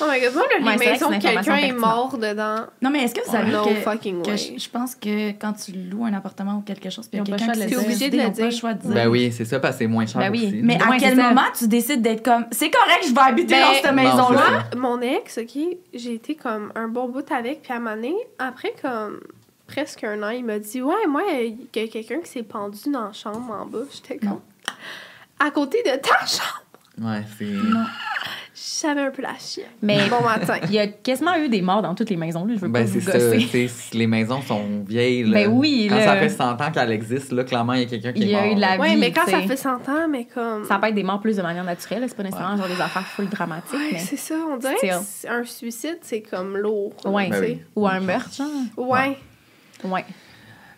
Speaker 2: Oh my god, moi,
Speaker 3: Ouais, vrai
Speaker 2: maisons,
Speaker 3: que
Speaker 2: quelqu'un est mort dedans.
Speaker 4: Non, mais est-ce que vous
Speaker 2: Oh,
Speaker 4: savez
Speaker 2: no
Speaker 4: que,
Speaker 2: fucking
Speaker 4: que
Speaker 2: way.
Speaker 4: je, je pense que quand tu loues un appartement ou quelque chose, puis il y a quelqu'un
Speaker 3: le
Speaker 4: qui s'est.
Speaker 2: Obligé de le dire.
Speaker 4: choix de dire.
Speaker 1: Ben oui, c'est ça, parce que c'est moins cher
Speaker 3: Ben oui.
Speaker 1: aussi.
Speaker 4: Mais à quel moment tu décides d'être comme c'est correct, je vais habiter
Speaker 2: Ben,
Speaker 4: dans cette maison-là?
Speaker 2: mon ex, OK, j'ai été comme un bon bout avec, puis à un moment donné, après comme presque un an, il m'a dit Ouais, moi, il y a quelqu'un qui s'est pendu dans la chambre en bas. J'étais comme. À côté de ta chambre.
Speaker 1: Ouais, c'est.
Speaker 2: J'avais un peu la chienne.
Speaker 3: Mais
Speaker 2: Bon matin.
Speaker 3: il y a quasiment eu des morts dans toutes les maisons, là. Je veux
Speaker 1: Ben,
Speaker 3: pas
Speaker 1: c'est
Speaker 3: vous gosser.
Speaker 1: Les maisons sont vieilles. Là.
Speaker 3: Ben oui,
Speaker 1: Quand
Speaker 3: là.
Speaker 1: ça fait 100 ans qu'elle existe, là, clairement, il y a quelqu'un qui
Speaker 3: Il
Speaker 1: est
Speaker 3: y a
Speaker 1: mort.
Speaker 3: eu de la
Speaker 2: Ouais,
Speaker 3: vie,
Speaker 2: mais quand ça fait 100 ans, mais comme.
Speaker 3: Ça peut être des morts plus de manière naturelle, c'est pas nécessairement genre des affaires full dramatiques,
Speaker 2: Ouais,
Speaker 3: mais...
Speaker 2: c'est ça. On dirait que un suicide, c'est comme lourd.
Speaker 3: Ouais.
Speaker 2: tu
Speaker 1: Ben
Speaker 2: sais.
Speaker 1: oui.
Speaker 3: Ou un meurtre, genre.
Speaker 2: Ouais.
Speaker 3: Ouais.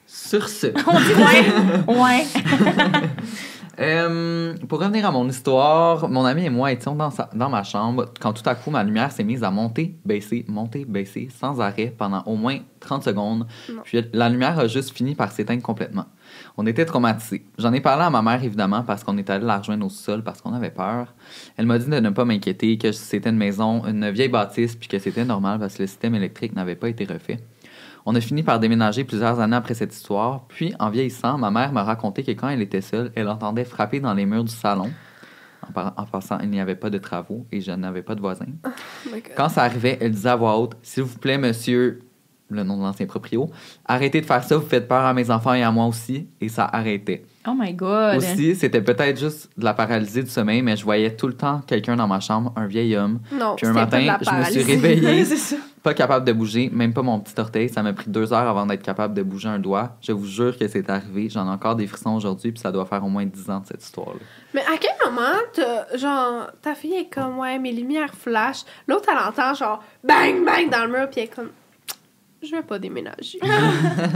Speaker 1: Sur ce.
Speaker 3: On dit ouais. ouais.
Speaker 1: Euh, pour revenir à mon histoire, mon ami et moi étions dans, sa- dans ma chambre quand tout à coup ma lumière s'est mise à monter, baisser, monter, baisser sans arrêt pendant au moins 30 secondes.
Speaker 2: Non.
Speaker 1: Puis la lumière a juste fini par s'éteindre complètement. On était traumatisés. J'en ai parlé à ma mère évidemment parce qu'on est allé la rejoindre au sol parce qu'on avait peur. Elle m'a dit de ne pas m'inquiéter, que c'était une maison, une vieille bâtisse, puis que c'était normal parce que le système électrique n'avait pas été refait. On a fini par déménager plusieurs années après cette histoire, puis en vieillissant, ma mère m'a raconté que quand elle était seule, elle entendait frapper dans les murs du salon. En, passant, il n'y avait pas de travaux et je n'avais pas de voisins.
Speaker 2: Oh.
Speaker 1: Quand ça arrivait, elle disait à voix haute S'il vous plaît, monsieur, le nom de l'ancien proprio, arrêtez de faire ça, vous faites peur à mes enfants et à moi aussi. Et ça arrêtait.
Speaker 3: Oh my God.
Speaker 1: Aussi, c'était peut-être juste de la paralysie du sommeil, mais je voyais tout le temps quelqu'un dans ma chambre, un vieil homme.
Speaker 2: Non,
Speaker 1: Puis un
Speaker 2: pas
Speaker 1: matin,
Speaker 2: de la
Speaker 1: je me suis réveillée,
Speaker 4: c'est ça.
Speaker 1: Pas capable de bouger, même pas mon petit orteil. Ça m'a pris deux heures avant d'être capable de bouger un doigt. Je vous jure que c'est arrivé. J'en ai encore des frissons aujourd'hui, puis ça doit faire au moins dix ans de cette histoire-là.
Speaker 2: Mais à quel moment, genre, ta fille est comme, ouais, mes lumières flash. L'autre, elle entend, genre, bang, bang dans le mur, puis elle est comme, je vais pas déménager.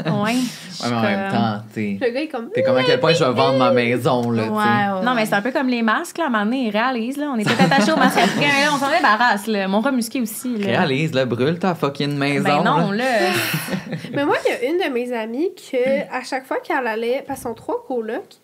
Speaker 3: Ouais.
Speaker 1: Ouais, mais en même temps, t'es
Speaker 2: le gars est comme,
Speaker 1: t'es comme à quel point je vais vendre ma maison, là, tu sais.
Speaker 4: Ouais, ouais,
Speaker 3: Non, mais c'est un peu comme les masques, là. À un moment donné, ils réalisent, là. On était attachés aux masques africains, là. On s'en débarrasse, là. Mon remusqué aussi, là.
Speaker 1: Réalise, là, brûle ta fucking maison.
Speaker 3: Ben non,
Speaker 1: là.
Speaker 3: là.
Speaker 2: Mais moi, il y a une de mes amies que à chaque fois qu'elle allait, parce qu'ils sont trois colocs,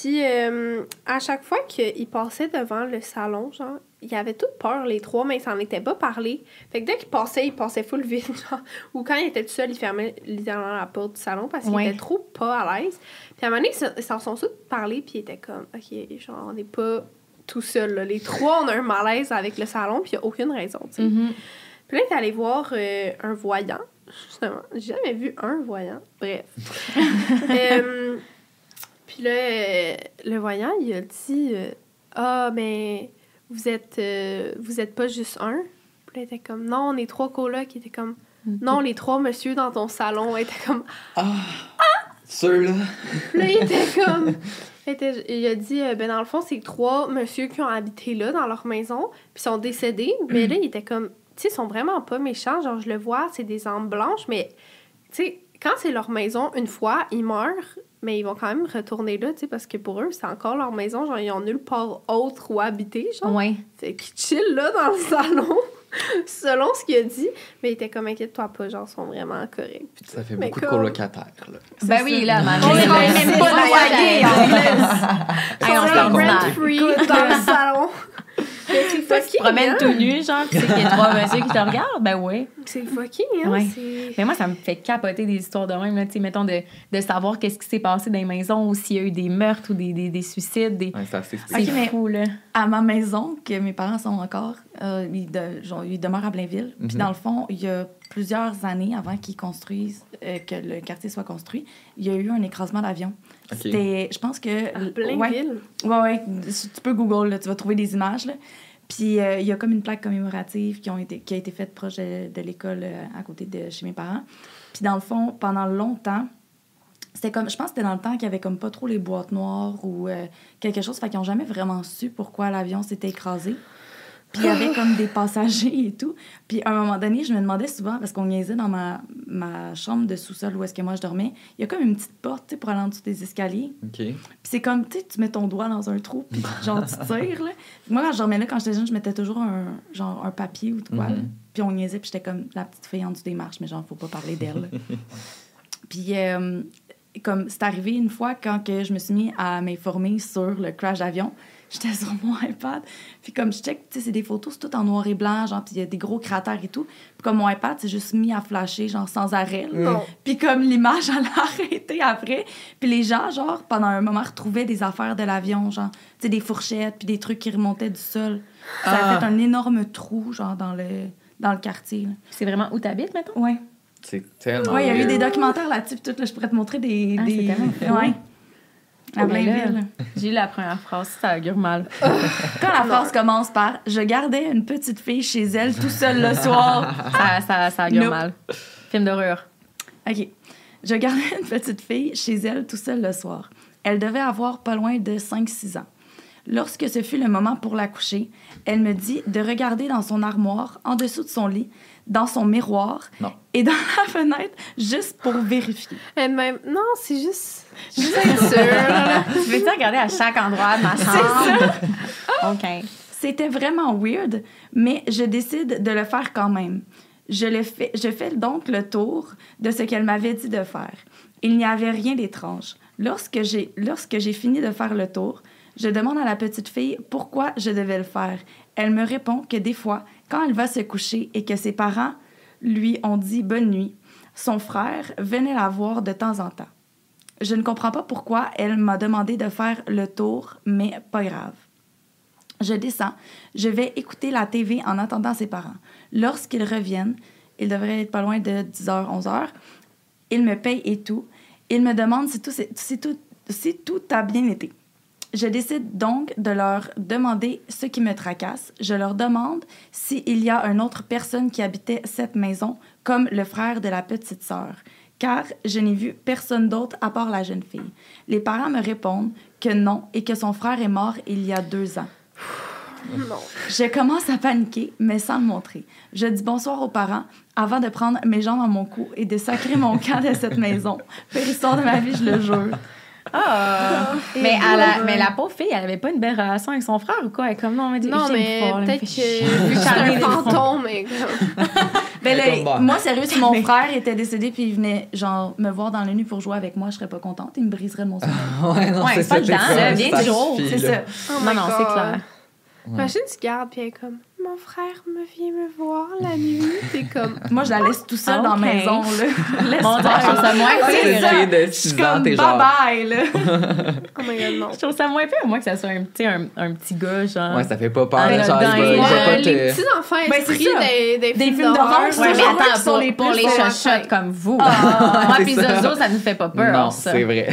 Speaker 2: puis euh, à chaque fois qu'ils passaient devant le salon, genre, ils avaient toute peur, les trois, mais ils s'en étaient pas parlé. Fait que dès qu'ils passaient, ils passaient full vite, genre. Ou quand ils étaient tout seuls, ils fermaient littéralement la porte du salon parce qu'ils
Speaker 3: Ouais.
Speaker 2: étaient trop pas à l'aise. Puis à un moment donné, ils se- ils s'en sont tous parlé, puis ils étaient comme, OK, genre, on n'est pas tout seuls, là. Les trois, on a un malaise avec le salon, puis il n'y a aucune raison, tu sais.
Speaker 3: Mhm.
Speaker 2: Puis là, il est allé voir euh, un voyant. Justement, j'ai jamais vu un voyant. Bref. Euh, puis là, euh, le voyant, il a dit euh, Ah, mais vous êtes, euh, vous êtes pas juste un. Puis là, il était comme Non, on est trois colocs. Il était comme Non, les trois monsieur dans ton salon. Il était comme
Speaker 1: Ceux-là.
Speaker 2: Puis là, il était comme. il était- il a dit, ben dans le fond, c'est trois monsieur qui ont habité là, dans leur maison, puis sont décédés. Mais là, il était comme, tu sais, ils sont vraiment pas méchants. Genre, je le vois, c'est des âmes blanches, mais, tu sais, quand c'est leur maison, une fois, ils meurent, mais ils vont quand même retourner là, tu sais, parce que pour eux, c'est encore leur maison. Genre, ils ont nulle part autre où habiter, genre.
Speaker 3: Ouais.
Speaker 2: Fait qu'ils chillent là dans le salon, selon ce qu'il a dit. Mais il était comme, inquiète-toi pas, genre, ils sont vraiment corrects. Puis
Speaker 1: Ça fait
Speaker 2: Mais
Speaker 1: beaucoup de colocataires, là.
Speaker 3: Ben oui, là, man.
Speaker 2: On est
Speaker 3: même pas loyer, en plus.
Speaker 2: Ils sont là, rent-free dans le salon. C'est
Speaker 3: Toi, tu te
Speaker 2: fucking,
Speaker 3: promènes
Speaker 2: hein?
Speaker 3: tout nu, genre, tu sais qu'il y a trois messieurs qui te regardent, ben ouais.
Speaker 2: C'est fucking, hein?
Speaker 3: Ouais.
Speaker 2: C'est...
Speaker 3: Mais moi, ça me fait capoter des histoires de même, là, tu sais, mettons, de, de savoir qu'est-ce qui s'est passé dans les maisons, ou s'il y a eu des meurtres ou des, des, des suicides. Des...
Speaker 1: Ouais, c'est assez
Speaker 3: C'est
Speaker 4: mais-
Speaker 3: fou, là.
Speaker 4: à ma maison, que mes parents sont encore, euh, ils, de- genre, ils demeurent à Blainville. Puis
Speaker 1: Mhm.
Speaker 4: dans le fond, il y a plusieurs années avant qu'ils construisent, euh, que le quartier soit construit, il y a eu un écrasement d'avion. C'était, je pense que...
Speaker 2: À
Speaker 4: ouais,
Speaker 2: Blainville.
Speaker 4: Ouais, ouais. Tu peux Google, là, tu vas trouver des images. Là. Puis euh, il y a comme une plaque commémorative qui, ont été, qui a été faite proche de, de l'école euh, à côté de chez mes parents. Puis dans le fond, pendant longtemps, c'était comme, je pense que c'était dans le temps qu'il y avait comme pas trop les boîtes noires ou euh, quelque chose. Fait qu'ils n'ont jamais vraiment su pourquoi l'avion s'était écrasé. Puis il y avait comme des passagers et tout. Puis à un moment donné, je me demandais souvent, parce qu'on niaisait dans ma, ma chambre de sous-sol où est-ce que moi je dormais, il y a comme une petite porte, pour aller en dessous des escaliers.
Speaker 1: OK.
Speaker 4: Puis c'est comme, tu sais, tu mets ton doigt dans un trou, puis genre, tu tires, là. Moi, quand je dormais là, quand j'étais jeune, je mettais toujours un, genre, un papier ou de quoi.
Speaker 1: Mhm.
Speaker 4: Puis on niaisait, puis j'étais comme la petite fille en dessous des marches, mais genre, faut pas parler d'elle. puis, euh, comme, c'est arrivé une fois quand que je me suis mis à m'informer sur le crash d'avion. J'étais sur mon iPad, puis comme je check, tu sais, c'est des photos, c'est tout en noir et blanc, genre, puis il y a des gros cratères et tout. Puis comme mon iPad, c'est juste mis à flasher, genre, sans arrêt.
Speaker 2: Non.
Speaker 4: Puis comme l'image, elle a arrêté après. Puis les gens, genre, pendant un moment, retrouvaient des affaires de l'avion, genre, tu sais, des fourchettes, puis des trucs qui remontaient du sol. Ça a
Speaker 1: Ah.
Speaker 4: fait un énorme trou, genre, dans le, dans le quartier.
Speaker 3: C'est vraiment où t'habites, mettons?
Speaker 4: Ouais.
Speaker 1: C'est tellement.
Speaker 4: Ouais, il y a eu des documentaires là-dessus, tout, là, je pourrais te montrer des...
Speaker 3: Ah,
Speaker 4: des...
Speaker 3: là,
Speaker 4: Blainville.
Speaker 3: J'ai eu la première phrase, ça augure mal.
Speaker 4: Quand la phrase commence par « Je gardais une petite fille chez elle tout seul le soir »,
Speaker 3: ça, ça, ça augure
Speaker 4: No.
Speaker 3: mal. Film d'horreur.
Speaker 4: OK. Je gardais une petite fille chez elle tout seul le soir. Elle devait avoir pas loin de 5-6 ans. Lorsque ce fut le moment pour la coucher, elle me dit de regarder dans son armoire, en dessous de son lit, dans son miroir
Speaker 1: Non.
Speaker 4: et dans la fenêtre, juste pour vérifier.
Speaker 2: Elle-même, non, c'est juste. Juste être sûre, là.
Speaker 3: Tu veux-tu regarder à chaque endroit de ma chambre? OK.
Speaker 4: C'était vraiment weird, mais je décide de le faire quand même. Je, le fais, je fais donc le tour de ce qu'elle m'avait dit de faire. Il n'y avait rien d'étrange. Lorsque j'ai, lorsque j'ai fini de faire le tour, je demande à la petite fille pourquoi je devais le faire. Elle me répond que des fois, quand elle va se coucher et que ses parents lui ont dit bonne nuit, son frère venait la voir de temps en temps. Je ne comprends pas pourquoi elle m'a demandé de faire le tour, mais pas grave. Je descends. Je vais écouter la TV en attendant ses parents. Lorsqu'ils reviennent, ils devraient être pas loin de 10h, 11h. Ils me payent et tout. Ils me demandent si tout, si tout, si tout a bien été. Je décide donc de leur demander ce qui me tracasse. Je leur demande s'il y a une autre personne qui habitait cette maison, comme le frère de la petite sœur, car je n'ai vu personne d'autre à part la jeune fille. Les parents me répondent que non et que son frère est mort il y a deux ans.
Speaker 2: Non.
Speaker 4: Je commence à paniquer, mais sans le montrer. Je dis bonsoir aux parents avant de prendre mes jambes à mon cou et de sacrer mon camp de cette maison. Pire histoire de ma vie, je le jure.
Speaker 3: Ah! mais, à la, mais la pauvre fille, elle avait pas une belle relation avec son frère ou quoi? Elle est comme, non, mais
Speaker 2: Non, mais peut-être
Speaker 3: me
Speaker 2: que c'est
Speaker 3: Charlie
Speaker 2: un fantôme, mais.
Speaker 4: Ben là, moi, sérieux, si mon frère était décédé puis il venait, genre, me voir dans la nuit pour jouer avec moi, je serais pas contente. Il me briserait de mon sommeil.
Speaker 1: Ouais, non,
Speaker 3: Ouais,
Speaker 1: c'est
Speaker 3: c'est pas
Speaker 1: ça.
Speaker 3: le
Speaker 1: c'est
Speaker 3: temps, jour,
Speaker 1: suffit,
Speaker 4: C'est ça.
Speaker 2: Oh
Speaker 3: Non, non, c'est clair.
Speaker 2: Imagine, tu gardes, puis elle est comme, mon frère me vient me voir la nuit. T'es comme,
Speaker 4: Moi, je la laisse tout seul dans la
Speaker 3: Ok.
Speaker 4: maison, là. Laisse
Speaker 3: Mon
Speaker 4: faire.
Speaker 3: je trouve ça moins pire.
Speaker 1: de
Speaker 4: Je
Speaker 1: 6
Speaker 4: suis
Speaker 1: ans,
Speaker 4: comme
Speaker 1: t'es genre.
Speaker 4: bye-bye, là.
Speaker 2: oh my god, non.
Speaker 3: Je trouve ça moins pire, moi, que ça soit un, petit gars, genre.
Speaker 1: Ouais, ça fait pas peur.
Speaker 3: Ah,
Speaker 1: genre,
Speaker 2: Ouais,
Speaker 1: pas
Speaker 2: les
Speaker 1: te.
Speaker 2: petits enfants
Speaker 4: Ben,
Speaker 2: des, des,
Speaker 4: Des
Speaker 2: films d'horreur.
Speaker 3: Ouais,
Speaker 4: c'est
Speaker 3: mais attends, pour,
Speaker 4: les
Speaker 3: pour les chochottes comme vous.
Speaker 4: Ah,
Speaker 3: Moi,
Speaker 1: c'est
Speaker 3: puis
Speaker 1: ça.
Speaker 3: Zozo, ça nous fait pas peur,
Speaker 1: Non, c'est vrai.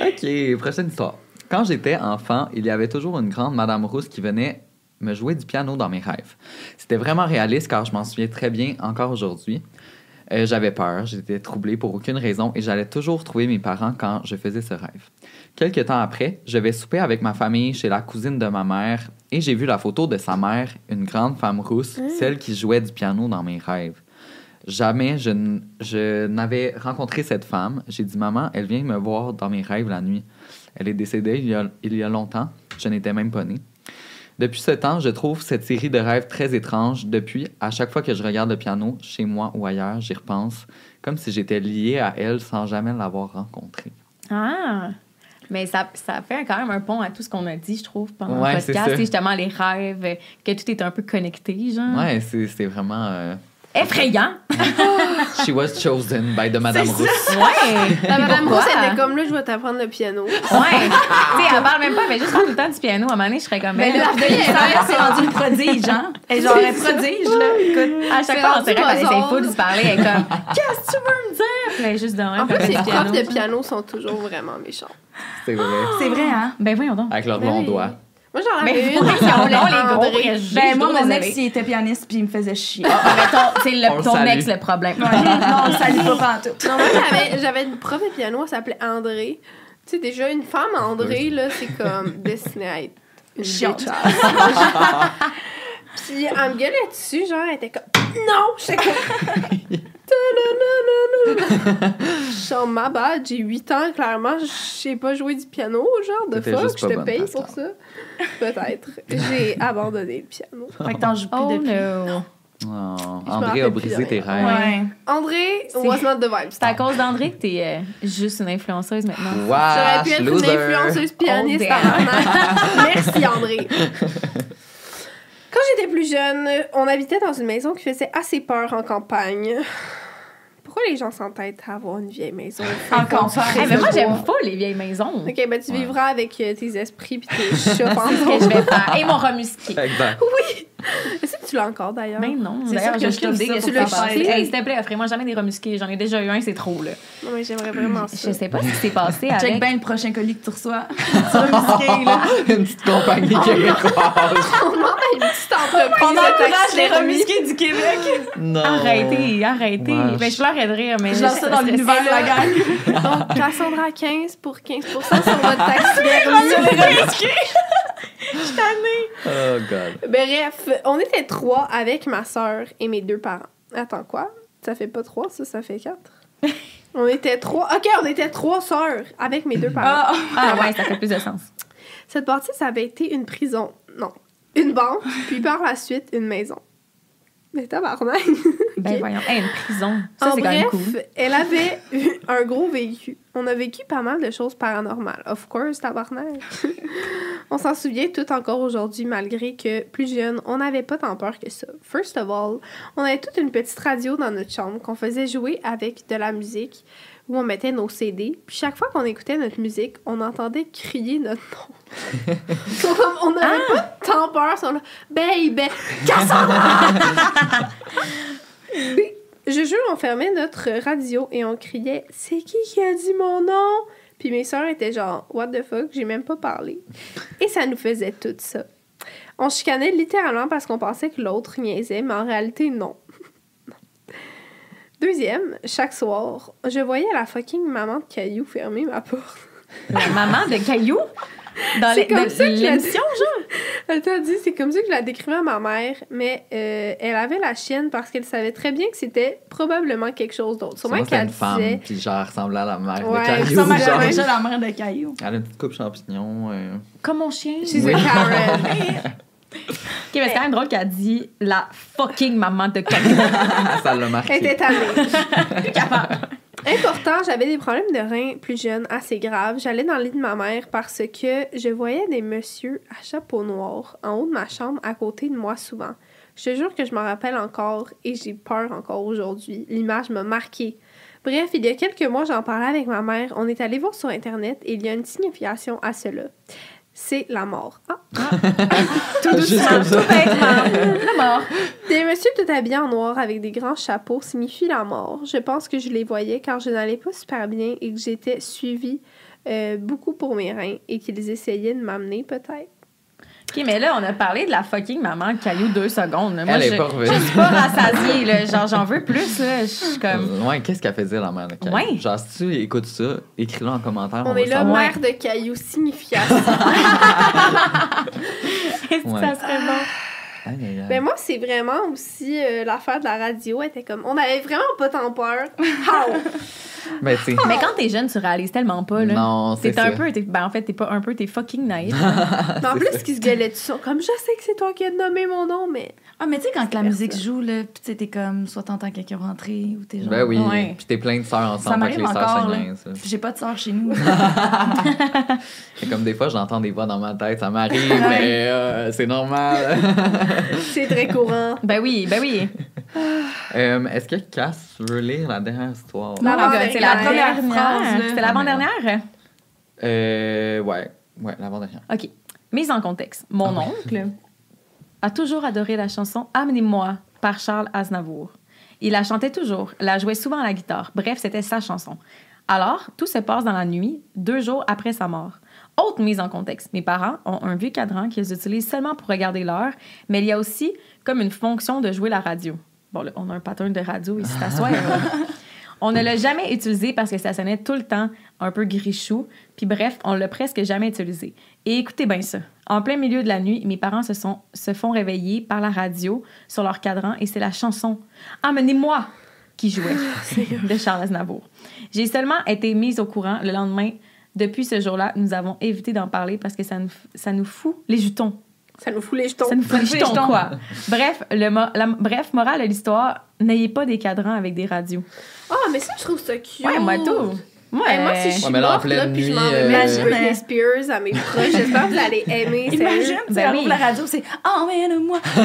Speaker 1: OK, prochaine histoire. Quand j'étais enfant, il y avait toujours une grande Madame Rousse qui venait me jouer du piano dans mes rêves. C'était vraiment réaliste car je m'en souviens très bien encore aujourd'hui. Euh, j'avais peur, j'étais troublée pour aucune raison et j'allais toujours trouver mes parents quand je faisais ce rêve. Quelques temps après, je vais souper avec ma famille chez la cousine de ma mère et j'ai vu la photo de sa mère, une grande femme rousse, celle qui jouait du piano dans mes rêves. Jamais je n'avais rencontré cette femme. J'ai dit, maman, elle vient me voir dans mes rêves la nuit. Elle est décédée il y a, il y a longtemps. Je n'étais même pas née. Depuis ce temps, je trouve cette série de rêves très étrange. Depuis, à chaque fois que je regarde le piano, chez moi ou ailleurs, j'y repense, comme si j'étais liée à elle sans jamais l'avoir rencontrée.
Speaker 3: Ah! Mais ça, ça fait quand même un pont à tout ce qu'on a dit, je trouve, pendant
Speaker 1: Ouais,
Speaker 3: le podcast. C'est justement les rêves, que tout est un peu connecté, genre.
Speaker 1: Ouais, c'est c'est vraiment. euh,
Speaker 3: Effrayant!
Speaker 1: She was chosen by the Madame Rousse.
Speaker 3: Ouais!
Speaker 2: La madame? Rousse, elle était comme là, je vais t'apprendre le piano.
Speaker 3: Ouais! tu sais, elle parle même pas, mais juste tout le temps du piano. À un moment donné, je serais comme.
Speaker 4: Mais là, c'est rendu une prodige, hein? Elle est genre un prodige, là. Écoute.
Speaker 3: à chaque fois, on dirait qu'elle essaie full de se parler. Elle est comme, qu'est-ce que tu veux me dire? Puis elle est juste de même.
Speaker 2: En
Speaker 3: elle
Speaker 2: plus,
Speaker 3: fait
Speaker 2: les profs de piano sont toujours vraiment méchants.
Speaker 1: C'est vrai.
Speaker 4: C'est vrai, hein?
Speaker 3: Ben voyons donc.
Speaker 1: Avec leurs
Speaker 2: Ben
Speaker 1: longs
Speaker 2: oui.
Speaker 1: doigts.
Speaker 2: Moi, j'en
Speaker 3: Mais
Speaker 2: avais une s'appelait
Speaker 3: donc, les gros.
Speaker 4: Ben, moi, mon ex, il était pianiste puis il me faisait chier.
Speaker 3: Ah, mais ton- c'est
Speaker 1: On
Speaker 3: ton ex le problème.
Speaker 4: Non, on le salue pas pantoute.
Speaker 2: Non, moi, j'avais, j'avais une prof de piano, elle s'appelait André. Tu sais, déjà, une femme, André, là, c'est comme destinée à être une
Speaker 4: Chiante.
Speaker 2: Puis, elle me gueulait dessus, genre, elle était comme Non! J'étais comme. Genre, ma bad, j'ai 8 ans, clairement, je sais pas jouer du piano, genre, de fuck, je te paye pour ça. Peut-être. J'ai abandonné le piano.
Speaker 4: Fait que t'en joues plus
Speaker 3: Oh
Speaker 4: depuis.
Speaker 3: no.
Speaker 1: Oh, André a brisé tes rêves.
Speaker 4: Ouais.
Speaker 2: André was not the vibe.
Speaker 3: C'est à cause d'André que t'es euh, juste une influenceuse maintenant.
Speaker 2: J'aurais
Speaker 1: Wesh,
Speaker 2: pu être une influenceuse pianiste
Speaker 3: Oh.
Speaker 2: Merci André. Quand j'étais plus jeune, on habitait dans une maison qui faisait assez peur en campagne. Pourquoi les gens s'entêtent à avoir une vieille maison?
Speaker 4: En campagne.
Speaker 3: Hey, mais moi, j'aime pas les vieilles maisons.
Speaker 2: Ok, ben tu
Speaker 1: Ouais.
Speaker 2: vivras avec euh, tes esprits puis tes chats
Speaker 3: C'est ce que je vais faire. Et mon remusqué.
Speaker 1: Exact.
Speaker 2: Est-ce que tu l'as encore d'ailleurs?
Speaker 3: Mais non,
Speaker 4: C'est
Speaker 3: d'ailleurs,
Speaker 4: sûr que
Speaker 3: je
Speaker 2: pour faire
Speaker 3: faire
Speaker 2: passer.
Speaker 3: Hey, s'il te plaît, offrez-moi jamais des remusqués. J'en ai déjà eu un, c'est trop, là.
Speaker 2: Non, mais j'aimerais vraiment ça.
Speaker 3: Je sais pas ce qui s'est passé
Speaker 4: Check
Speaker 3: avec...
Speaker 4: bien le prochain colis que tu reçois. tu là.
Speaker 1: Une petite compagnie québécoise.
Speaker 2: On demande à une petite entreprise
Speaker 4: On encourage
Speaker 2: taxi
Speaker 4: les remusqués du Québec.
Speaker 1: Non.
Speaker 3: Arrêtez, arrêtez.
Speaker 1: Ouais.
Speaker 3: Ben, je pleurais de rire, mais...
Speaker 4: Je lance ça dans l'univers, la gang.
Speaker 2: Donc, Cassandra 15 pour 15% sur votre
Speaker 1: Oh, God.
Speaker 2: Bref, on était trois avec ma soeur et mes deux parents. Attends, quoi? Ça fait pas trois, ça, ça fait quatre? on était trois. Ok, on était trois sœurs avec mes deux parents.
Speaker 4: Ah,
Speaker 3: Ah ouais, ça fait plus de sens.
Speaker 2: Cette partie, ça avait été une prison. Non, une banque, puis par la suite, une maison. Mais tabarnak!
Speaker 3: Ben
Speaker 2: Ok.
Speaker 3: voyons. Hey, une prison. Ça,
Speaker 2: en
Speaker 3: c'est quand même
Speaker 2: bref,
Speaker 3: cool.
Speaker 2: elle avait eu un gros vécu. On a vécu pas mal de choses paranormales. Of course, tabarnak. on s'en souvient tout encore aujourd'hui, malgré que, plus jeune, on n'avait pas tant peur que ça. First of all, on avait toute une petite radio dans notre chambre qu'on faisait jouer avec de la musique, où on mettait nos CD. Puis chaque fois qu'on écoutait notre musique, on entendait crier notre nom. On n'avait pas tant peur, on là, Baby, Cassandra! Je jure, on fermait notre radio et on criait C'est qui qui a dit mon nom? Puis mes sœurs étaient genre What the fuck, j'ai même pas parlé. Et ça nous faisait tout ça. On chicanait littéralement parce qu'on pensait que l'autre niaisait, mais en réalité, non. Deuxième, chaque soir, je voyais la fucking maman de Caillou fermer ma porte.
Speaker 3: La maman de Caillou? Dans
Speaker 2: C'est
Speaker 3: les-
Speaker 2: comme
Speaker 3: dans
Speaker 2: ça que je la
Speaker 3: l'émission, genre?
Speaker 2: Elle t'a dit, c'est comme ça que je la décrivais à ma mère, mais euh, elle avait la chienne parce qu'elle savait très bien que c'était probablement quelque chose d'autre. Sûrement qu'elle
Speaker 1: une femme,
Speaker 2: disait.
Speaker 1: puis genre, elle ressemblait à la mère
Speaker 2: Ouais,
Speaker 1: de
Speaker 2: elle
Speaker 1: Caillou.
Speaker 4: Ça m'a
Speaker 1: genre.
Speaker 4: déjà la mère de Caillou.
Speaker 1: Elle a une petite coupe champignon. euh.
Speaker 3: Comme mon chien.
Speaker 2: She's
Speaker 1: Oui.
Speaker 2: a Karen.
Speaker 3: Ok, mais c'est quand même drôle qu'elle dit la fucking maman de Caillou.
Speaker 1: ça l'a
Speaker 2: Elle
Speaker 1: marqué.
Speaker 2: était tannée.
Speaker 3: Plus capable.
Speaker 2: Important, j'avais des problèmes de reins plus jeunes, assez graves. J'allais dans le lit de ma mère parce que je voyais des messieurs à chapeau noir en haut de ma chambre à côté de moi souvent. Je te jure que je m'en rappelle encore et j'ai peur encore aujourd'hui. L'image m'a marquée. Bref, il y a quelques mois, j'en parlais avec ma mère. On est allé voir sur Internet et il y a une signification à cela. C'est la mort. Ah,
Speaker 3: Tout
Speaker 1: Juste
Speaker 3: doucement, tout bêtement. La mort.
Speaker 2: Des messieurs tout habillés en noir avec des grands chapeaux signifient la mort. Je pense que je les voyais car je n'allais pas super bien et que j'étais suivie euh, beaucoup pour mes reins et qu'ils essayaient de m'amener peut-être.
Speaker 3: Ok, mais là, on a parlé de la fucking maman Caillou deux secondes. là. Moi,
Speaker 1: Elle est
Speaker 3: je,
Speaker 1: pas revenue.
Speaker 3: je suis pas rassasiée, là. Genre, j'en veux plus, là. Je suis comme.
Speaker 1: Ouais, qu'est-ce qu'elle faisait, la mère de Caillou?
Speaker 3: Ouais.
Speaker 1: Genre, si tu écoutes ça, écris-le en commentaire.
Speaker 2: On
Speaker 1: va
Speaker 2: est là, mère de cailloux, signification.
Speaker 3: Est-ce que
Speaker 1: Ouais.
Speaker 3: ça serait bon?
Speaker 2: Mais moi, c'est vraiment aussi euh, l'affaire de la radio. Elle était comme, on avait vraiment pas tant peur.
Speaker 1: Ben.
Speaker 3: Mais quand t'es jeune, tu réalises tellement pas, là.
Speaker 1: Non, c'est
Speaker 3: T'es un
Speaker 1: ça.
Speaker 3: peu. Ben, en fait, t'es pas un peu, t'es fucking naïf.
Speaker 2: Mais en plus, ce qui se gueulait dessus, sont comme, je sais que c'est toi qui as nommé mon nom, mais.
Speaker 4: Ah, mais tu sais, quand la musique joue, là, pis tu sais, t'es comme, soit t'entends quelqu'un rentrer ou t'es genre.
Speaker 1: Ben oui.
Speaker 3: Ouais.
Speaker 1: Puis t'es plein de sœurs
Speaker 4: Ça
Speaker 1: ensemble,
Speaker 4: m'arrive
Speaker 1: les sœurs.
Speaker 4: J'ai pas de sœur chez nous.
Speaker 1: C'est comme des fois, j'entends des voix dans ma tête, ça m'arrive, mais euh, c'est normal.
Speaker 2: C'est très courant.
Speaker 3: ben oui, ben oui.
Speaker 1: Euh, Est-ce que Cass veut lire la dernière histoire?
Speaker 2: La
Speaker 3: my God, c'est la
Speaker 2: première
Speaker 3: dernière.
Speaker 4: phrase.
Speaker 3: C'était l'avant-dernière?
Speaker 1: Euh, ouais. Ouais, l'avant-dernière.
Speaker 3: OK. Mise en contexte. Mon oncle a toujours adoré la chanson Amenez-moi par Charles Aznavour. Il la chantait toujours, la jouait souvent à la guitare. Bref, c'était sa chanson. Alors, tout se passe dans la nuit, deux jours après sa mort. Autre mise en contexte. Mes parents ont un vieux cadran qu'ils utilisent seulement pour regarder l'heure, mais il y a aussi comme une fonction de jouer la radio. Bon, là, on a un pattern de radio ici à soi. On ne l'a jamais utilisé parce que ça sonnait tout le temps un peu grichou. Puis bref, on l'a presque jamais utilisé. Et écoutez bien ça. En plein milieu de la nuit, mes parents se, sont, se font réveiller par la radio sur leur cadran et c'est la chanson Amenez-moi qui jouait de Charles Aznavour. J'ai seulement été mise au courant le lendemain. Depuis ce jour-là, nous avons évité d'en parler parce que ça nous, ça nous fout les jetons.
Speaker 2: Ça nous fout les jetons.
Speaker 3: Ça nous fout les jetons,
Speaker 4: jetons.
Speaker 3: quoi. Bref, le mo- la, bref, morale de l'histoire, n'ayez pas des cadrans avec des radios.
Speaker 2: Ah, mais ça, je trouve ça cute.
Speaker 3: Ouais, moi tout. Moi,
Speaker 2: Hey, moi, si je suis
Speaker 1: Ouais, mais là, en
Speaker 2: morte, là,
Speaker 1: pleine
Speaker 2: puis je
Speaker 1: nuit,
Speaker 2: m'en
Speaker 1: euh,
Speaker 4: Imagine,
Speaker 2: Britney
Speaker 4: hein.
Speaker 2: Spears à mes proches, j'espère que vous allez aimer.
Speaker 4: Imagine, tu sais,
Speaker 3: Ben
Speaker 4: elle
Speaker 3: oui.
Speaker 4: ouvre la radio, c'est Emmène-moi.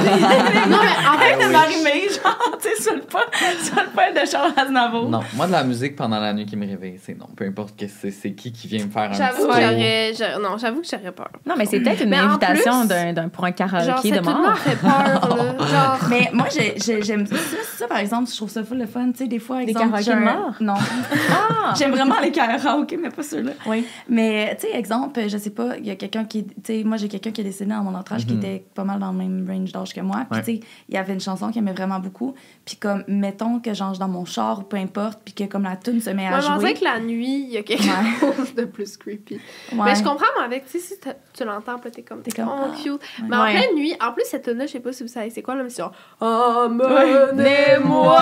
Speaker 2: Non, mais en fait,
Speaker 4: de m'arriver, genre, tu sais, sur le pas, sur le pas de Charles Aznavour.
Speaker 1: Non, moi, de la musique pendant la nuit qui me réveille, c'est non. Peu importe que c'est c'est qui qui vient me faire un
Speaker 2: j'avoue
Speaker 1: petit
Speaker 2: que
Speaker 1: tour.
Speaker 2: j'aurais. j'aurais- Non, j'avoue que j'aurais peur.
Speaker 3: Non, mais c'est peut-être une
Speaker 2: Mais en
Speaker 3: invitation
Speaker 2: plus,
Speaker 3: d'un, d'un- pour un
Speaker 2: Genre,
Speaker 3: karaoké de
Speaker 2: cette tune-là
Speaker 3: mort.
Speaker 2: fait peur, là. Genre.
Speaker 4: Mais moi, j'ai- j'ai- j'aime ça, ça, par exemple, je trouve ça full le fun. Tu sais, des fois,
Speaker 3: Des
Speaker 4: exemple,
Speaker 3: karaokés
Speaker 4: j'ai un-
Speaker 3: de mort?
Speaker 4: Non.
Speaker 3: Ah!
Speaker 4: J'aime vraiment les karaokés, mais pas ceux-là.
Speaker 3: Oui.
Speaker 4: Mais, tu sais, exemple, je sais pas, il y a quelqu'un qui. Tu sais, moi, j'ai quelqu'un qui est décédé dans mon entourage qui
Speaker 1: Mhm.
Speaker 4: était pas mal dans le même range d'âge que moi. Puis,
Speaker 1: Ouais.
Speaker 4: tu sais, il y avait une chanson qu'il aimait vraiment beaucoup. Puis, comme, mettons que, genre, dans mon char ou peu importe, puis que, comme, la tune se met à
Speaker 2: Moi, je
Speaker 4: jouer.
Speaker 2: que la nuit, il y a quelque
Speaker 4: Ouais.
Speaker 2: chose de plus creepy.
Speaker 4: Ouais.
Speaker 2: Mais je comprends, mais avec, tu sais, si tu l'entends, puis t'es comme,
Speaker 4: T'es comme,
Speaker 2: oh,
Speaker 4: ah.
Speaker 2: cute. Mais en pleine nuit, en plus, cette tune-là, je sais pas si vous savez, c'est quoi, là, mais c'est genre, Emmenez-moi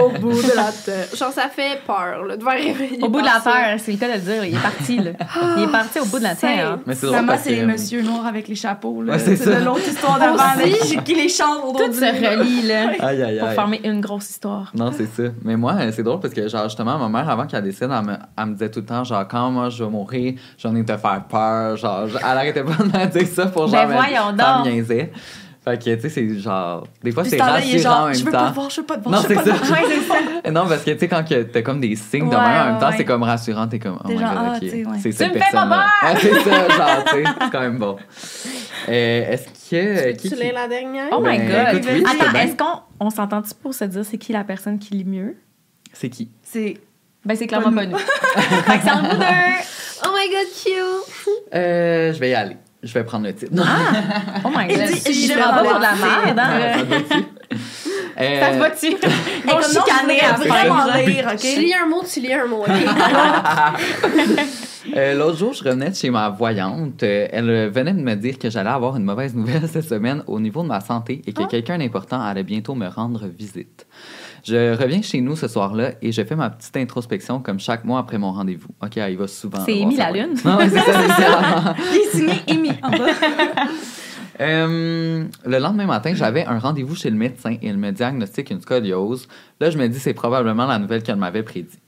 Speaker 2: au bout de la terre. Genre, ça fait peur, là, de voir réveiller.
Speaker 3: Au bout de la terre, c'est le cas de le dire. Il est parti, là. Il est parti au bout de la terre.
Speaker 1: Mais c'est drôle
Speaker 4: c'est les messieurs noirs avec les chapeaux. Là.
Speaker 1: Ouais, c'est
Speaker 4: de l'autre histoire d'avant qui, les chante autour
Speaker 3: Tout se relie, là,
Speaker 1: Aïe, aïe,
Speaker 3: pour former une grosse histoire.
Speaker 1: Non, c'est ça. Mais moi, euh, c'est drôle parce que, genre, justement, ma mère, avant qu'elle décède, elle me, elle me disait tout le temps, genre, quand moi je vais mourir, j'en ai te faire peur. Genre, elle arrêtait pas de me dire ça pour,
Speaker 3: Ben
Speaker 1: genre, me-
Speaker 3: voyons donc.
Speaker 1: Fait que, tu sais, c'est genre. Des fois, c'est rassurant en
Speaker 4: genre,
Speaker 1: même
Speaker 4: je veux pas te
Speaker 1: temps.
Speaker 4: voir, je veux pas te voir.
Speaker 1: Non, c'est
Speaker 4: pas
Speaker 1: ça.
Speaker 3: ça.
Speaker 1: Non, parce que, tu sais, quand que t'as comme des signes de
Speaker 4: Ouais,
Speaker 1: même, en même temps,
Speaker 4: ouais.
Speaker 1: c'est comme rassurant. T'es comme, oh my
Speaker 4: genre,
Speaker 1: god,
Speaker 4: ah,
Speaker 1: ok.
Speaker 4: ouais.
Speaker 1: C'est cette personne-là. Ouais, c'est ça, genre, tu sais, c'est quand même bon. Euh, Est-ce que.
Speaker 2: Tu
Speaker 1: qui-
Speaker 2: tu
Speaker 1: qui-
Speaker 2: lis la dernière?
Speaker 3: Oh my
Speaker 1: Ben,
Speaker 3: God.
Speaker 1: écoute, oui,
Speaker 3: Attends, est-ce qu'on on s'entend-tu pour se dire c'est qui la personne qui lit mieux?
Speaker 1: C'est qui?
Speaker 4: C'est
Speaker 3: Ben, c'est clairement pas nous. fait que c'est en.
Speaker 2: Oh my god, cute!
Speaker 1: Euh, je vais y aller. Je vais prendre le titre. Non.
Speaker 3: Oh my
Speaker 4: Il
Speaker 3: God. Je
Speaker 4: je
Speaker 3: prends pas pour de la merde, hein?
Speaker 1: Euh,
Speaker 3: Ça se va-tu? Ils vont
Speaker 4: je
Speaker 3: chicaner fin.
Speaker 4: vraiment
Speaker 2: Tu
Speaker 4: OK?
Speaker 2: lis un mot, tu lis un mot. ok?
Speaker 1: Euh, L'autre jour, je revenais de chez ma voyante. Euh, elle euh, venait de me dire que j'allais avoir une mauvaise nouvelle cette semaine au niveau de ma santé et que quelqu'un d'important allait bientôt me rendre visite. Je reviens chez nous ce soir-là et je fais ma petite introspection comme chaque mois après mon rendez-vous. OK, y va souvent.
Speaker 3: C'est
Speaker 1: sa
Speaker 3: Lalune?
Speaker 1: voyante. Non, c'est ça, littéralement.
Speaker 4: Il est signé Amy en bas.
Speaker 1: Euh, le lendemain matin, j'avais un rendez-vous chez le médecin et il me diagnostique une scoliose. Là, je me dis c'est probablement la nouvelle qu'elle m'avait prédit.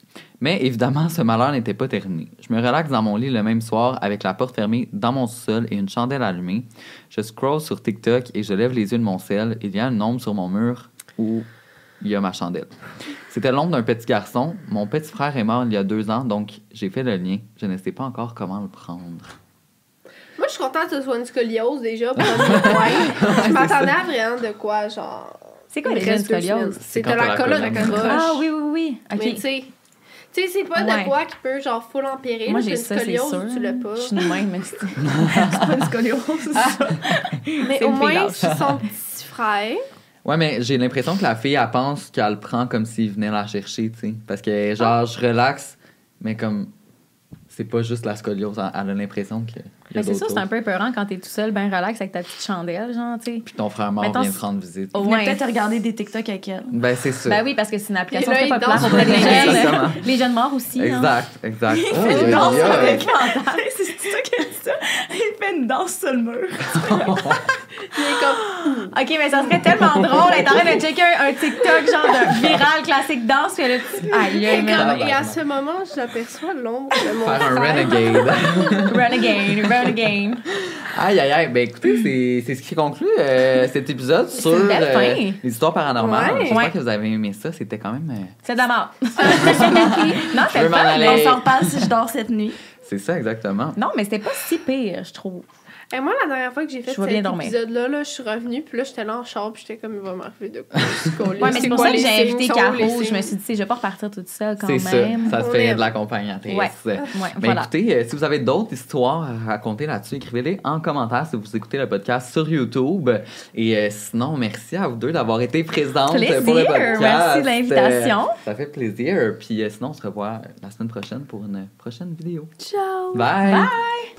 Speaker 1: Mais évidemment, ce malheur n'était pas terminé. Je me relaxe dans mon lit le même soir avec la porte fermée dans mon sol et une chandelle allumée. Je scroll sur TikTok et je lève les yeux de mon sel. Il y a une ombre sur mon mur où il y a ma chandelle. C'était l'ombre d'un petit garçon. Mon petit frère est mort il y a deux ans, donc j'ai fait le lien. Je ne sais pas encore comment le prendre.
Speaker 2: Moi, je suis contente que ce soit une scoliose déjà. Pour. Je m'attendais à vraiment de quoi, genre.
Speaker 3: C'est quoi les scoliose?
Speaker 1: C'est
Speaker 2: C'est
Speaker 1: quand
Speaker 2: de la
Speaker 1: la
Speaker 2: colonne
Speaker 1: colonne
Speaker 2: croche.
Speaker 3: Ah oui, oui, oui.
Speaker 2: Mais tu sais, tu sais, c'est pas
Speaker 3: Ouais.
Speaker 2: de quoi qui peut genre full empirer.
Speaker 3: Moi, j'ai
Speaker 2: une
Speaker 3: ça, c'est
Speaker 2: scoliose,
Speaker 3: sûr.
Speaker 2: Tu l'as pas.
Speaker 3: Je suis de même, mais c'est
Speaker 4: pas une scoliose.
Speaker 2: Mais
Speaker 3: c'est
Speaker 2: au
Speaker 3: une
Speaker 2: moins, son petit frère.
Speaker 1: Ouais, mais j'ai l'impression que la fille, elle pense qu'elle le prend comme s'il venait la chercher, tu sais. Parce que, genre, je relaxe, mais comme. C'est pas juste la scoliose, elle a l'impression que.
Speaker 3: Mais c'est ça, c'est un peu épeurant quand t'es tout seul, ben relax avec ta petite chandelle, genre, tu sais.
Speaker 1: Puis ton frère mort
Speaker 3: Mettons,
Speaker 1: vient te rendre visite.
Speaker 3: Oh, ouais.
Speaker 4: peut-être regarder des TikTok avec elle.
Speaker 1: Ben, c'est ça.
Speaker 3: Ben oui, parce que c'est une application très
Speaker 2: il
Speaker 3: populaire auprès des jeunes. Les jeunes morts aussi. hein.
Speaker 1: Exact, exact. Oh,
Speaker 4: Il fait une danse avec C'est ça qu'elle dit ça. Il fait une danse sur le mur.
Speaker 2: Il est comme.
Speaker 3: OK, mais ça serait tellement drôle d'être en train de checker un, un TikTok genre de viral classique danse, puis elle a dit Aïe, aïe,
Speaker 2: Et,
Speaker 3: man.
Speaker 2: comme- et à ce moment, j'aperçois l'ombre de mon
Speaker 1: Faire un renegade.
Speaker 3: Run again, run again.
Speaker 1: aïe, aïe, aïe. Ben, écoutez, c'est c'est ce qui conclut euh, cet épisode sur euh, les histoires paranormales.
Speaker 2: Ouais.
Speaker 1: J'espère
Speaker 3: Ouais.
Speaker 1: que vous avez aimé ça. C'était quand même. euh,
Speaker 3: C'est de la mort. non,
Speaker 1: Je
Speaker 3: c'est
Speaker 1: veux m'en
Speaker 3: pas.
Speaker 1: aller.
Speaker 4: On s'en reparle si je dors cette nuit.
Speaker 1: C'est ça, exactement.
Speaker 3: Non, mais c'était pas si pire, je trouve.
Speaker 2: Et moi, la dernière fois que j'ai fait cet épisode-là, là, je suis revenue, puis là, j'étais là en char, puis j'étais comme, il va m'arriver de quoi.
Speaker 3: Ouais, mais c'est pour ça que j'ai invité Caro. Je me suis dit, je vais pas repartir toute seule quand
Speaker 1: C'est
Speaker 3: même.
Speaker 1: ça. Ça
Speaker 2: On
Speaker 1: fait de l'accompagnatrice.
Speaker 3: Ouais. Ouais,
Speaker 1: Ben,
Speaker 3: voilà.
Speaker 1: écoutez, euh, si vous avez d'autres histoires à raconter là-dessus, écrivez-les en commentaire si vous écoutez le podcast sur YouTube. Et euh, sinon, merci à vous deux d'avoir été présentes
Speaker 3: Plaisir.
Speaker 1: pour le podcast.
Speaker 3: Merci de l'invitation.
Speaker 1: Euh, ça fait plaisir. Puis euh, sinon, on se revoit la semaine prochaine pour une prochaine vidéo.
Speaker 2: Ciao!
Speaker 1: Bye!
Speaker 3: Bye!